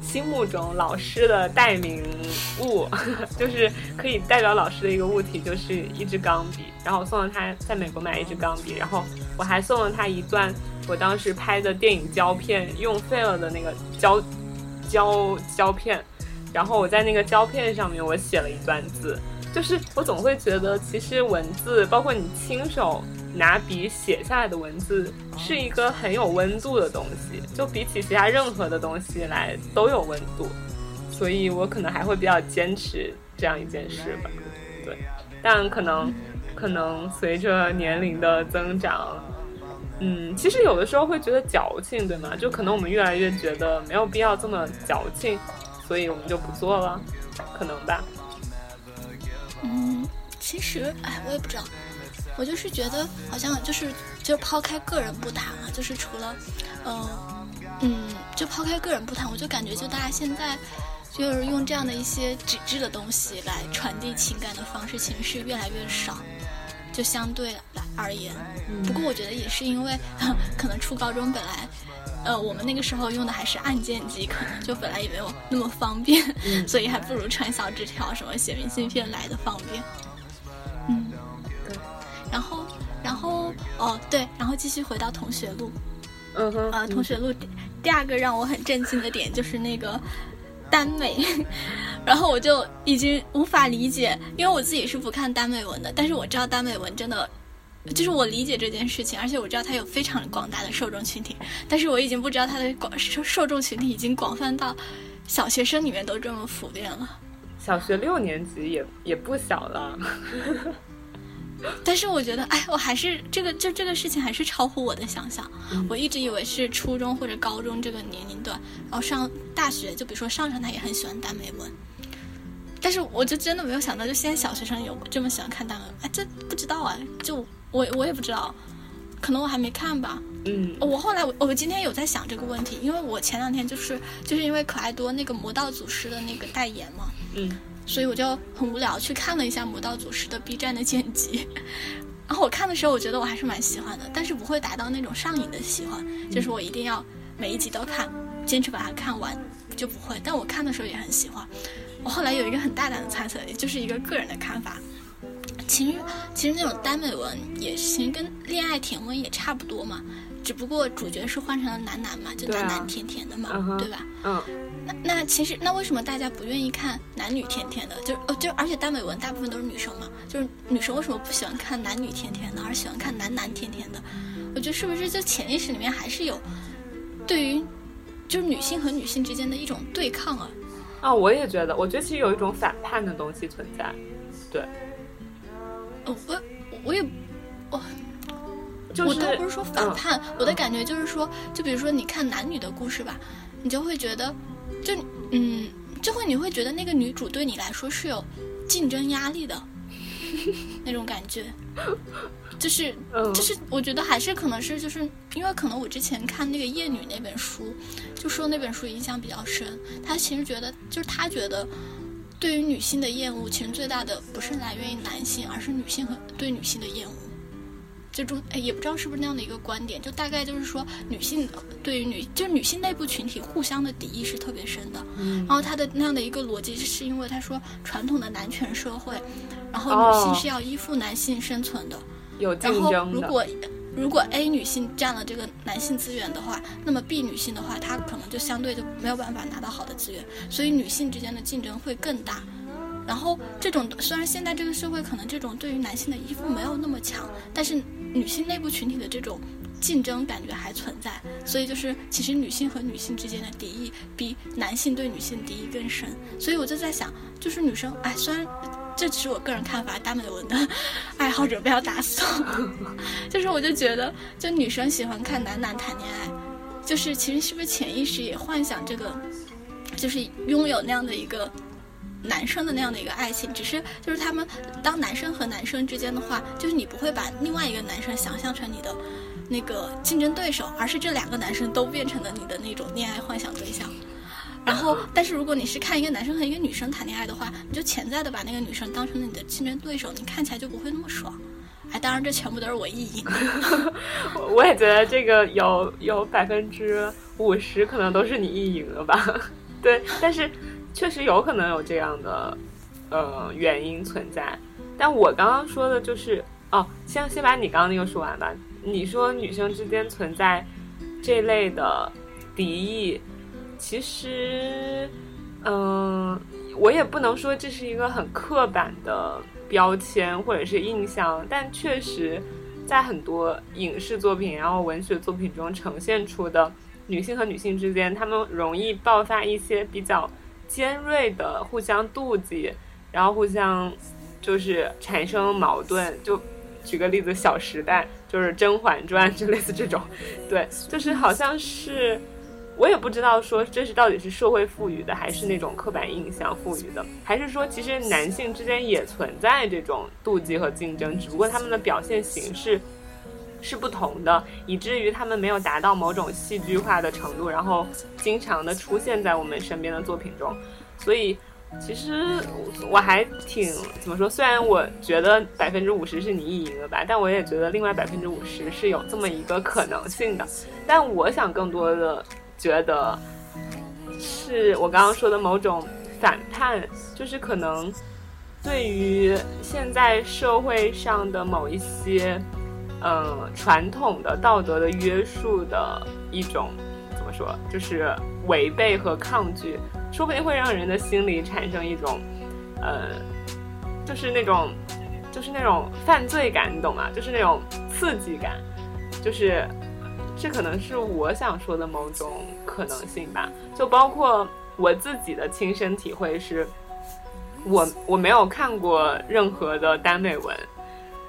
心目中老师的代名物，就是可以代表老师的一个物体，就是一支钢笔。然后我送了他在美国买一支钢笔，然后我还送了他一段我当时拍的电影胶片用废了的那个胶胶胶片。然后我在那个胶片上面我写了一段字，就是我总会觉得其实文字，包括你亲手。拿笔写下来的文字是一个很有温度的东西，就比起其他任何的东西来都有温度，所以我可能还会比较坚持这样一件事吧。对，但可能可能随着年龄的增长，嗯，其实有的时候会觉得矫情，对吗？就可能我们越来越觉得没有必要这么矫情，所以我们就不做了，可能吧。嗯，其实，哎，我也不知道。我就是觉得，好像就是就抛开个人不谈啊，就是除了，嗯嗯，就抛开个人不谈，我就感觉就大家现在就是用这样的一些纸质的东西来传递情感的方式，其实是越来越少，就相对来而言。不过我觉得也是因为，可能初高中本来，呃，我们那个时候用的还是按键机，可能就本来也没有那么方便，所以还不如传小纸条、什么写明信片来的方便。嗯。然后，然后，哦，对，然后继续回到同学录，嗯哼，呃，同学录第第二个让我很震惊的点就是那个耽美，然后我就已经无法理解，因为我自己是不看耽美文的，但是我知道耽美文真的，就是我理解这件事情，而且我知道它有非常广大的受众群体，但是我已经不知道它的广受受众群体已经广泛到小学生里面都这么普遍了，小学六年级也也不小了。但是我觉得，哎，我还是这个，就这个事情还是超乎我的想象。我一直以为是初中或者高中这个年龄段，然后上大学，就比如说上上他也很喜欢耽美文。但是我就真的没有想到，就现在小学生有这么喜欢看耽美文，哎，这不知道啊，就我我也不知道。可能我还没看吧。嗯，我后来我我今天有在想这个问题，因为我前两天就是就是因为可爱多那个魔道祖师的那个代言嘛，嗯，所以我就很无聊去看了一下魔道祖师的 B 站的剪辑。然后我看的时候，我觉得我还是蛮喜欢的，但是不会达到那种上瘾的喜欢，就是我一定要每一集都看，坚持把它看完就不会。但我看的时候也很喜欢。我后来有一个很大胆的猜测，也就是一个个人的看法。其实其实那种耽美文也其实跟恋爱甜文也差不多嘛，只不过主角是换成了男男嘛，就男男甜甜的嘛，对吧？嗯。那那其实那为什么大家不愿意看男女甜甜的？就哦就而且耽美文大部分都是女生嘛，就是女生为什么不喜欢看男女甜甜的，而喜欢看男男甜甜的？我觉得是不是就潜意识里面还是有对于就是女性和女性之间的一种对抗啊？啊，我也觉得，我觉得其实有一种反叛的东西存在，对。我我也我，就是我倒不是说反叛，我的感觉就是说，就比如说你看男女的故事吧，你就会觉得，就嗯，就会你会觉得那个女主对你来说是有竞争压力的 那种感觉，就是就是我觉得还是可能是就是因为可能我之前看那个《夜女》那本书，就说那本书影响比较深，他其实觉得就是他觉得。对于女性的厌恶，其实最大的不是来源于男性，而是女性和对女性的厌恶。这种哎，也不知道是不是那样的一个观点，就大概就是说，女性对于女，就是女性内部群体互相的敌意是特别深的。嗯。然后他的那样的一个逻辑，是因为他说传统的男权社会，然后女性是要依附男性生存的。有竞争然后如果。如果 A 女性占了这个男性资源的话，那么 B 女性的话，她可能就相对就没有办法拿到好的资源，所以女性之间的竞争会更大。然后这种虽然现在这个社会可能这种对于男性的依附没有那么强，但是女性内部群体的这种竞争感觉还存在。所以就是其实女性和女性之间的敌意比男性对女性敌意更深。所以我就在想，就是女生哎，虽然。这只是我个人看法，耽美文的爱好者不要打死我。就是我就觉得，就女生喜欢看男男谈恋爱，就是其实是不是潜意识也幻想这个，就是拥有那样的一个男生的那样的一个爱情。只是就是他们当男生和男生之间的话，就是你不会把另外一个男生想象成你的那个竞争对手，而是这两个男生都变成了你的那种恋爱幻想对象。然后，但是如果你是看一个男生和一个女生谈恋爱的话，你就潜在的把那个女生当成了你的竞争对手，你看起来就不会那么爽。哎，当然这全部都是我意淫。我也觉得这个有有百分之五十可能都是你意淫了吧？对，但是确实有可能有这样的呃原因存在。但我刚刚说的就是哦，先先把你刚刚那个说完吧。你说女生之间存在这类的敌意。其实，嗯，我也不能说这是一个很刻板的标签或者是印象，但确实，在很多影视作品然后文学作品中呈现出的女性和女性之间，她们容易爆发一些比较尖锐的互相妒忌，然后互相就是产生矛盾。就举个例子，《小时代》就是《甄嬛传》，就类似这种，对，就是好像是。我也不知道说这是到底是社会赋予的，还是那种刻板印象赋予的，还是说其实男性之间也存在这种妒忌和竞争，只不过他们的表现形式是不同的，以至于他们没有达到某种戏剧化的程度，然后经常的出现在我们身边的作品中。所以其实我还挺怎么说？虽然我觉得百分之五十是你意淫了吧，但我也觉得另外百分之五十是有这么一个可能性的。但我想更多的。觉得是我刚刚说的某种反叛，就是可能对于现在社会上的某一些，嗯，传统的道德的约束的一种怎么说，就是违背和抗拒，说不定会让人的心里产生一种，呃，就是那种，就是那种犯罪感，你懂吗？就是那种刺激感，就是。这可能是我想说的某种可能性吧，就包括我自己的亲身体会是，我我没有看过任何的耽美文，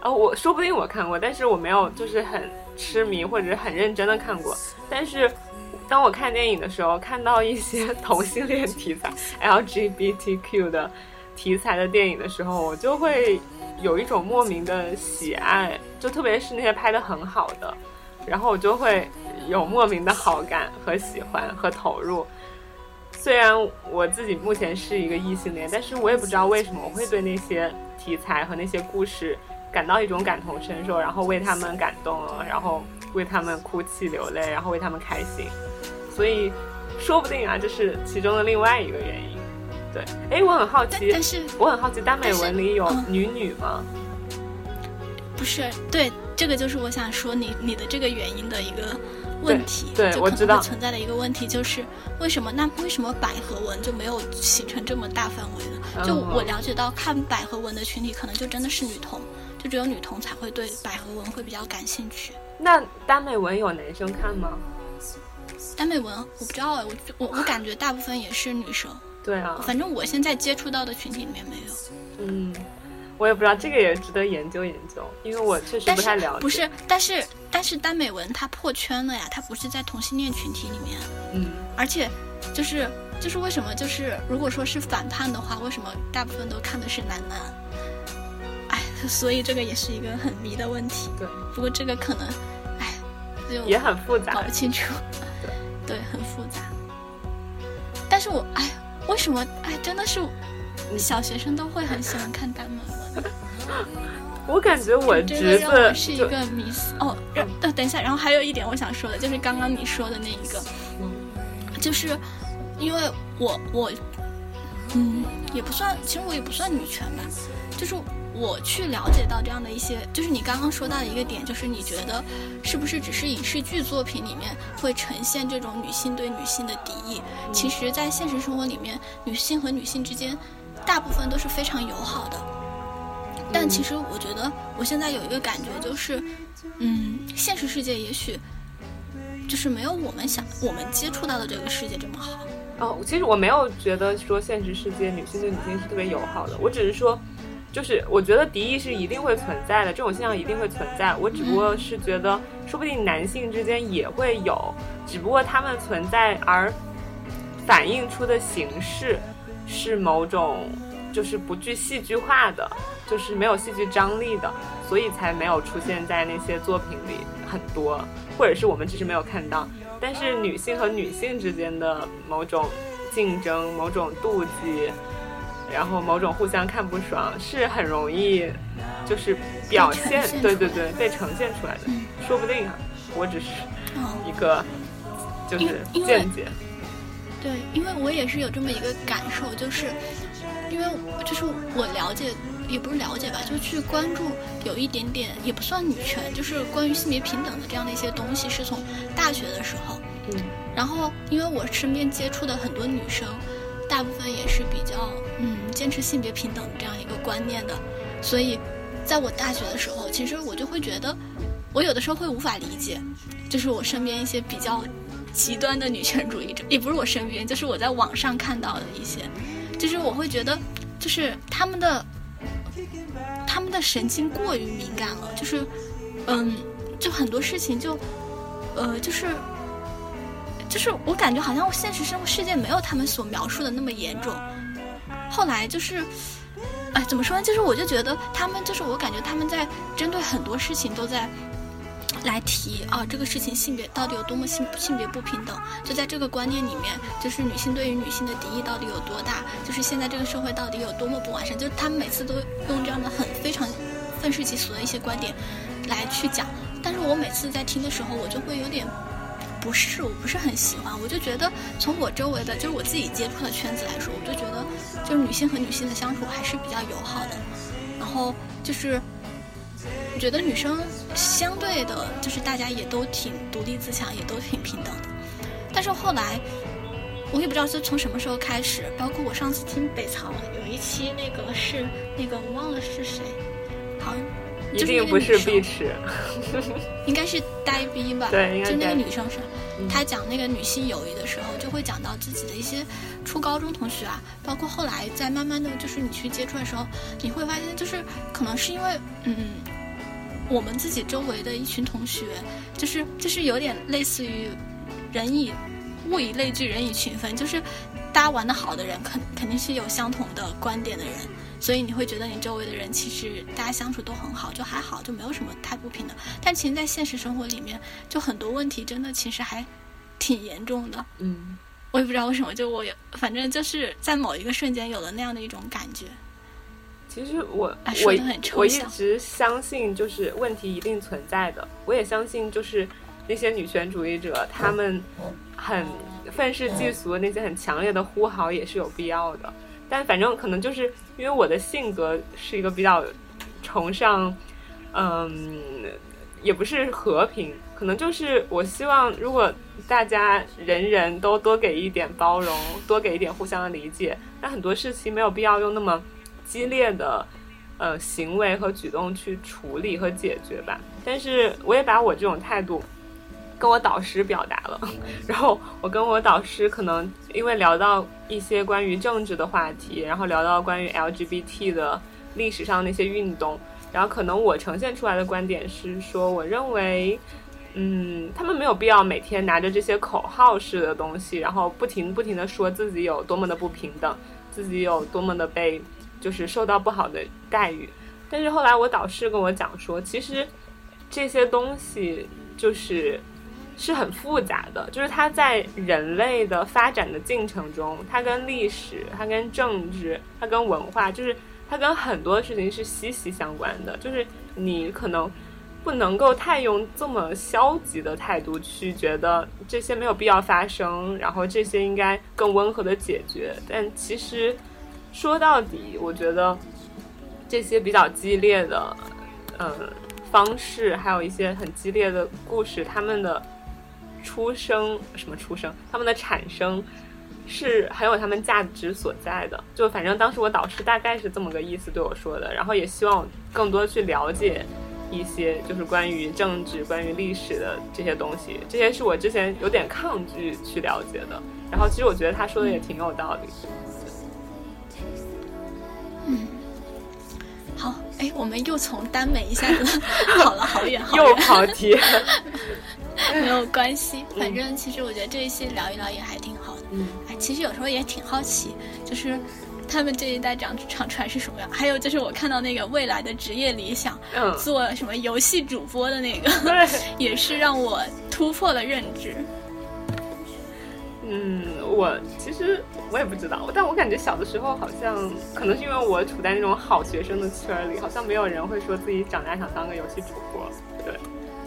哦，我说不定我看过，但是我没有就是很痴迷或者很认真的看过。但是当我看电影的时候，看到一些 同性恋题材 LGBTQ 的题材的电影的时候，我就会有一种莫名的喜爱，就特别是那些拍的很好的，然后我就会有莫名的好感和喜欢和投入。虽然我自己目前是一个异性恋，但是我也不知道为什么我会对那些题材和那些故事感到一种感同身受，然后为他们感动了，然后为他们哭泣流泪，然后为他们开心。所以，说不定啊，这是其中的另外一个原因。对，哎，我很好奇，但是我很好奇，耽美文里有女女吗？不是，对，这个就是我想说你你的这个原因的一个。问题对，就可能会存在的一个问题就是为什么那为什么百合文就没有形成这么大范围的？就我了解到看百合文的群体可能就真的是女同，就只有女同才会对百合文会比较感兴趣。那耽美文有男生看吗？耽美文我不知道哎，我我我感觉大部分也是女生。对啊，反正我现在接触到的群体里面没有。嗯。我也不知道，这个也值得研究研究，因为我确实不太了解。不是，但是但是耽美文它破圈了呀，它不是在同性恋群体里面。嗯。而且，就是就是为什么就是如果说是反叛的话，为什么大部分都看的是男男？哎，所以这个也是一个很迷的问题。对。不过这个可能，哎，就也很复杂，搞不清楚。对，很复杂。但是我哎，为什么哎，真的是小学生都会很喜欢看耽美。我感觉我侄子是一个迷思哦。呃，等一下，然后还有一点我想说的，就是刚刚你说的那一个，就是因为我我嗯也不算，其实我也不算女权吧，就是我去了解到这样的一些，就是你刚刚说到的一个点，就是你觉得是不是只是影视剧作品里面会呈现这种女性对女性的敌意？其实，在现实生活里面，女性和女性之间大部分都是非常友好的。但其实我觉得，我现在有一个感觉，就是，嗯，现实世界也许就是没有我们想我们接触到的这个世界这么好。哦，其实我没有觉得说现实世界女性对女性是特别友好的，我只是说，就是我觉得敌意是一定会存在的，这种现象一定会存在。我只不过是觉得，说不定男性之间也会有，只不过他们存在而反映出的形式是某种就是不具戏剧化的。就是没有戏剧张力的，所以才没有出现在那些作品里很多，或者是我们只是没有看到。但是女性和女性之间的某种竞争、某种妒忌，然后某种互相看不爽，是很容易就是表现，对对对，被呈现出来的。说不定啊，我只是一个就是见解。对，因为我也是有这么一个感受，就是因为就是我了解。也不是了解吧，就去关注有一点点，也不算女权，就是关于性别平等的这样的一些东西，是从大学的时候。嗯。然后，因为我身边接触的很多女生，大部分也是比较嗯坚持性别平等这样一个观念的，所以，在我大学的时候，其实我就会觉得，我有的时候会无法理解，就是我身边一些比较极端的女权主义者，也不是我身边，就是我在网上看到的一些，就是我会觉得，就是他们的。他们的神经过于敏感了，就是，嗯，就很多事情就，呃，就是，就是我感觉好像现实生活世界没有他们所描述的那么严重。后来就是，哎，怎么说呢？就是我就觉得他们就是我感觉他们在针对很多事情都在。来提啊，这个事情性别到底有多么性性别不平等？就在这个观念里面，就是女性对于女性的敌意到底有多大？就是现在这个社会到底有多么不完善？就是他们每次都用这样的很非常愤世嫉俗的一些观点来去讲。但是我每次在听的时候，我就会有点不是，我不是很喜欢。我就觉得从我周围的，就是我自己接触的圈子来说，我就觉得就是女性和女性的相处还是比较友好的。然后就是。我觉得女生相对的，就是大家也都挺独立自强，也都挺平等的。但是后来，我也不知道是从什么时候开始，包括我上次听北曹有一期，那个是那个我忘了是谁，好像一定不是碧池，应该是呆逼吧？对，就那个女生是，她讲那个女性友谊的时候，就会讲到自己的一些初高中同学啊，包括后来在慢慢的就是你去接触的时候，你会发现就是可能是因为嗯。我们自己周围的一群同学，就是就是有点类似于人以物以类聚，人以群分，就是大家玩的好的人，肯肯定是有相同的观点的人，所以你会觉得你周围的人其实大家相处都很好，就还好，就没有什么太不平等。但其实，在现实生活里面，就很多问题真的其实还挺严重的。嗯，我也不知道为什么，就我也，反正就是在某一个瞬间有了那样的一种感觉。其实我啊我我一直相信，就是问题一定存在的。我也相信，就是那些女权主义者，他们很愤世嫉俗的那些很强烈的呼号也是有必要的。但反正可能就是因为我的性格是一个比较崇尚，嗯，也不是和平，可能就是我希望如果大家人人都多给一点包容，多给一点互相的理解，那很多事情没有必要用那么激烈的呃行为和举动去处理和解决吧。但是我也把我这种态度跟我导师表达了，然后我跟我导师可能因为聊到一些关于政治的话题，然后聊到关于 LGBT 的历史上那些运动，然后可能我呈现出来的观点是说，我认为。嗯，他们没有必要每天拿着这些口号式的东西，然后不停不停的说自己有多么的不平等，自己有多么的被就是受到不好的待遇。但是后来我导师跟我讲说，其实这些东西就是是很复杂的，就是它在人类的发展的进程中，它跟历史、它跟政治、它跟文化，就是它跟很多事情是息息相关的。就是你可能不能够太用这么消极的态度去觉得这些没有必要发生，然后这些应该更温和的解决。但其实说到底，我觉得这些比较激烈的，呃，方式，还有一些很激烈的故事，他们的出生什么出生，他们的产生是很有他们价值所在的。就反正当时我导师大概是这么个意思对我说的，然后也希望我更多去了解一些就是关于政治、关于历史的这些东西，这些是我之前有点抗拒去了解的。然后其实我觉得他说的也挺有道理。嗯好，哎，我们又从耽美一下子 跑了好远好又，跑题，没有关系，反正其实我觉得这一期聊一聊也还挺好的。嗯哎，其实有时候也挺好奇，就是他们这一代长长出来是什么样。还有就是我看到那个未来的职业理想，嗯，做什么游戏主播的那个，也是让我突破了认知。嗯，我其实我也不知道，但我感觉小的时候好像，可能是因为我处在那种好学生的圈里，好像没有人会说自己长大想当个游戏主播。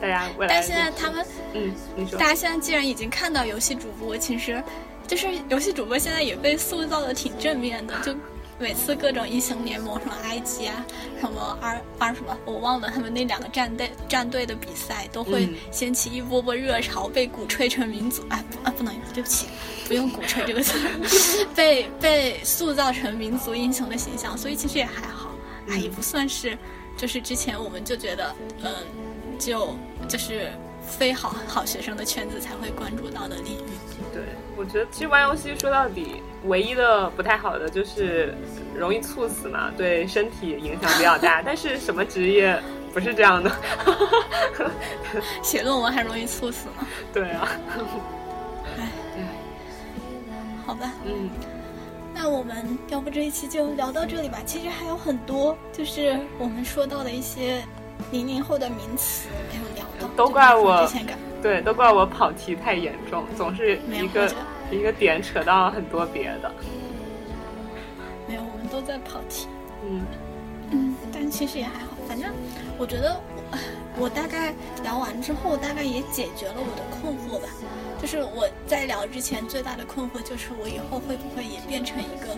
对，大家未来。但现在他们，嗯，你说大。家现在既然已经看到游戏主播，其实就是游戏主播现在也被塑造的挺正面的，就每次各种英雄联盟什么 IG 啊，什么 R R 什么我忘了，他们那两个战队战队的比赛都会嗯掀起一波波热潮，被鼓吹成民族哎不啊不能对不起，不用鼓吹这个词，被被塑造成民族英雄的形象，所以其实也还好，哎也不算是，就是之前我们就觉得嗯就就是非好好学生的圈子才会关注到的领域。对，我觉得其实玩游戏说到底，唯一的不太好的就是容易猝死嘛，对身体影响比较大。但是什么职业不是这样的？写论文还容易猝死吗。对啊，哎，好吧，嗯，那我们要不这一期就聊到这里吧。其实还有很多，就是我们说到的一些零零后的名词都怪我对，都怪我跑题太严重，总是一个一个点扯到很多别的。没有，我们都在跑题。嗯嗯，但其实也还好，反正我觉得我我大概聊完之后，大概也解决了我的困惑吧。就是我在聊之前最大的困惑就是我以后会不会也变成一个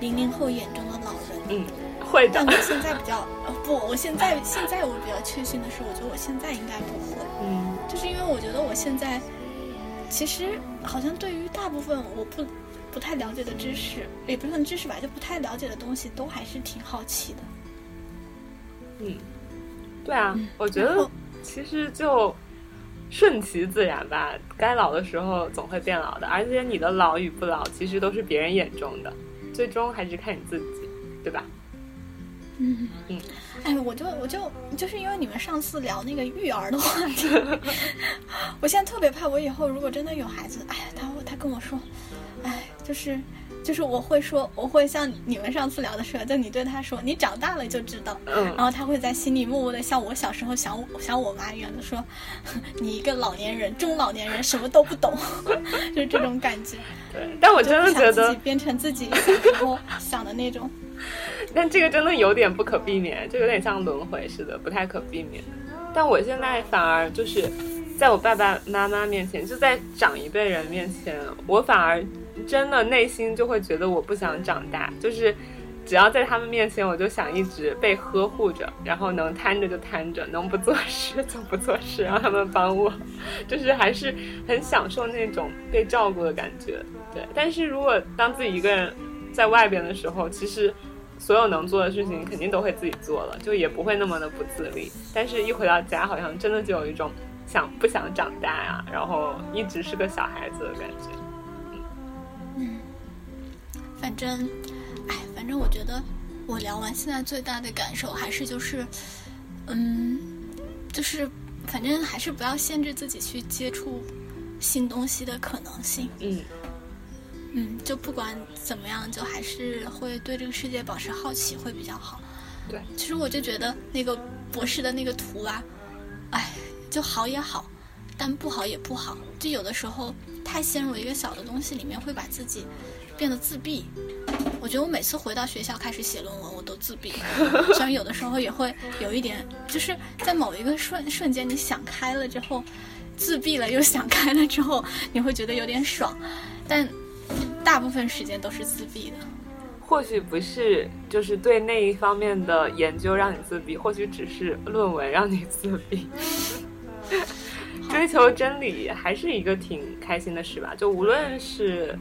零零后眼中的老人。嗯，会的但。我现在比较呃不，我现在现在我比较确信的是，我觉得我现在应该不会，嗯就是因为我觉得我现在其实好像对于大部分我不不太了解的知识，也不算知识吧，就不太了解的东西，都还是挺好奇的。嗯，对啊，我觉得其实就顺其自然吧，该老的时候总会变老的，而且你的老与不老，其实都是别人眼中的，最终还是看你自己，对吧？嗯嗯，哎，我就我就就是因为你们上次聊那个育儿的话题，我现在特别怕，我以后如果真的有孩子，哎，他他跟我说，哎，就是。就是我会说，我会像你们上次聊的时候，就你对他说，你长大了就知道。嗯。然后他会在心里默默的像我小时候想我想我妈一样的说，你一个老年人、中老年人什么都不懂，就是这种感觉。对。但我真的觉得自己变成自己小时候想的那种。但这个真的有点不可避免，就有点像轮回似的，不太可避免。但我现在反而就是在我爸爸妈妈面前，就在长一辈人面前，我反而。真的内心就会觉得我不想长大，就是只要在他们面前，我就想一直被呵护着，然后能瘫着就瘫着，能不做事就不做事，让他们帮我，就是还是很享受那种被照顾的感觉。对，但是如果当自己一个人在外边的时候，其实所有能做的事情肯定都会自己做了，就也不会那么的不自立。但是一回到家，好像真的就有一种想不想长大呀，然后一直是个小孩子的感觉。嗯，反正，哎，反正我觉得，我聊完现在最大的感受还是就是，嗯，就是，反正还是不要限制自己去接触新东西的可能性。嗯，嗯，就不管怎么样，就还是会对这个世界保持好奇会比较好。对，其实我就觉得那个博士的那个图啊，哎，就好也好，但不好也不好，就有的时候。太陷入一个小的东西里面，会把自己变得自闭。我觉得我每次回到学校开始写论文，我都自闭。虽然有的时候也会有一点，就是在某一个瞬瞬间，你想开了之后，自闭了又想开了之后，你会觉得有点爽。但大部分时间都是自闭的。或许不是，就是对那一方面的研究让你自闭，或许只是论文让你自闭。追求真理还是一个挺开心的事吧，就无论是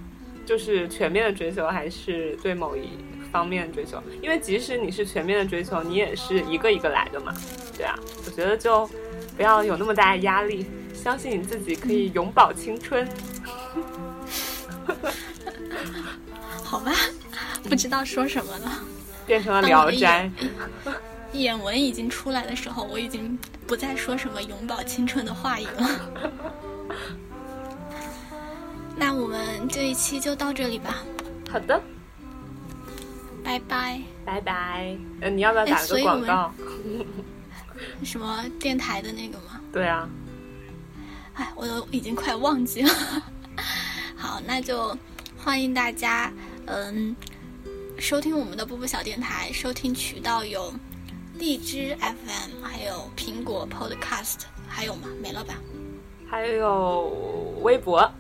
就是全面的追求，还是对某一方面追求，因为即使你是全面的追求，你也是一个一个来的嘛，对啊，我觉得就不要有那么大的压力，相信你自己可以永葆青春。好吧，不知道说什么了，变成了聊斋。眼纹已经出来的时候，我已经不再说什么永葆青春的话语了。那我们这一期就到这里吧。好的，拜拜，拜拜。嗯，你要不要打个广告？什么电台的那个吗？对啊。哎，我都已经快忘记了。好，那就欢迎大家，嗯，收听我们的波波小电台。收听渠道有。荔枝 FM，还有苹果 Podcast，还有吗？没了吧？还有微博。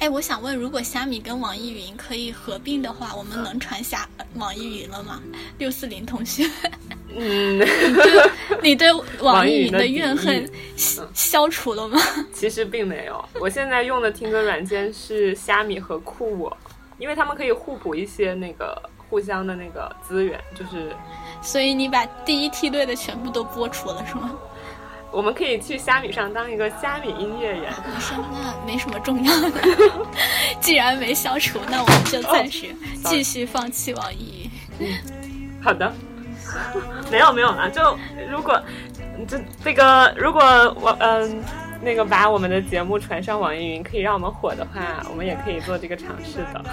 哎，我想问，如果虾米跟网易云可以合并的话，我们能传下网易云了吗？六四零同学，嗯，你对网易云的怨恨消除了吗？其实并没有，我现在用的听歌软件是虾米和酷我，因为他们可以互补一些那个互相的那个资源，就是。所以你把第一梯队的全部都播出了是吗？我们可以去虾米上当一个虾米音乐人。那没什么重要的。既然没消除，那我们就暂时继续放弃网易云。好的。没有没有了，就如果这这个如果我嗯那个把我们的节目传上网易云，可以让我们火的话，我们也可以做这个尝试的。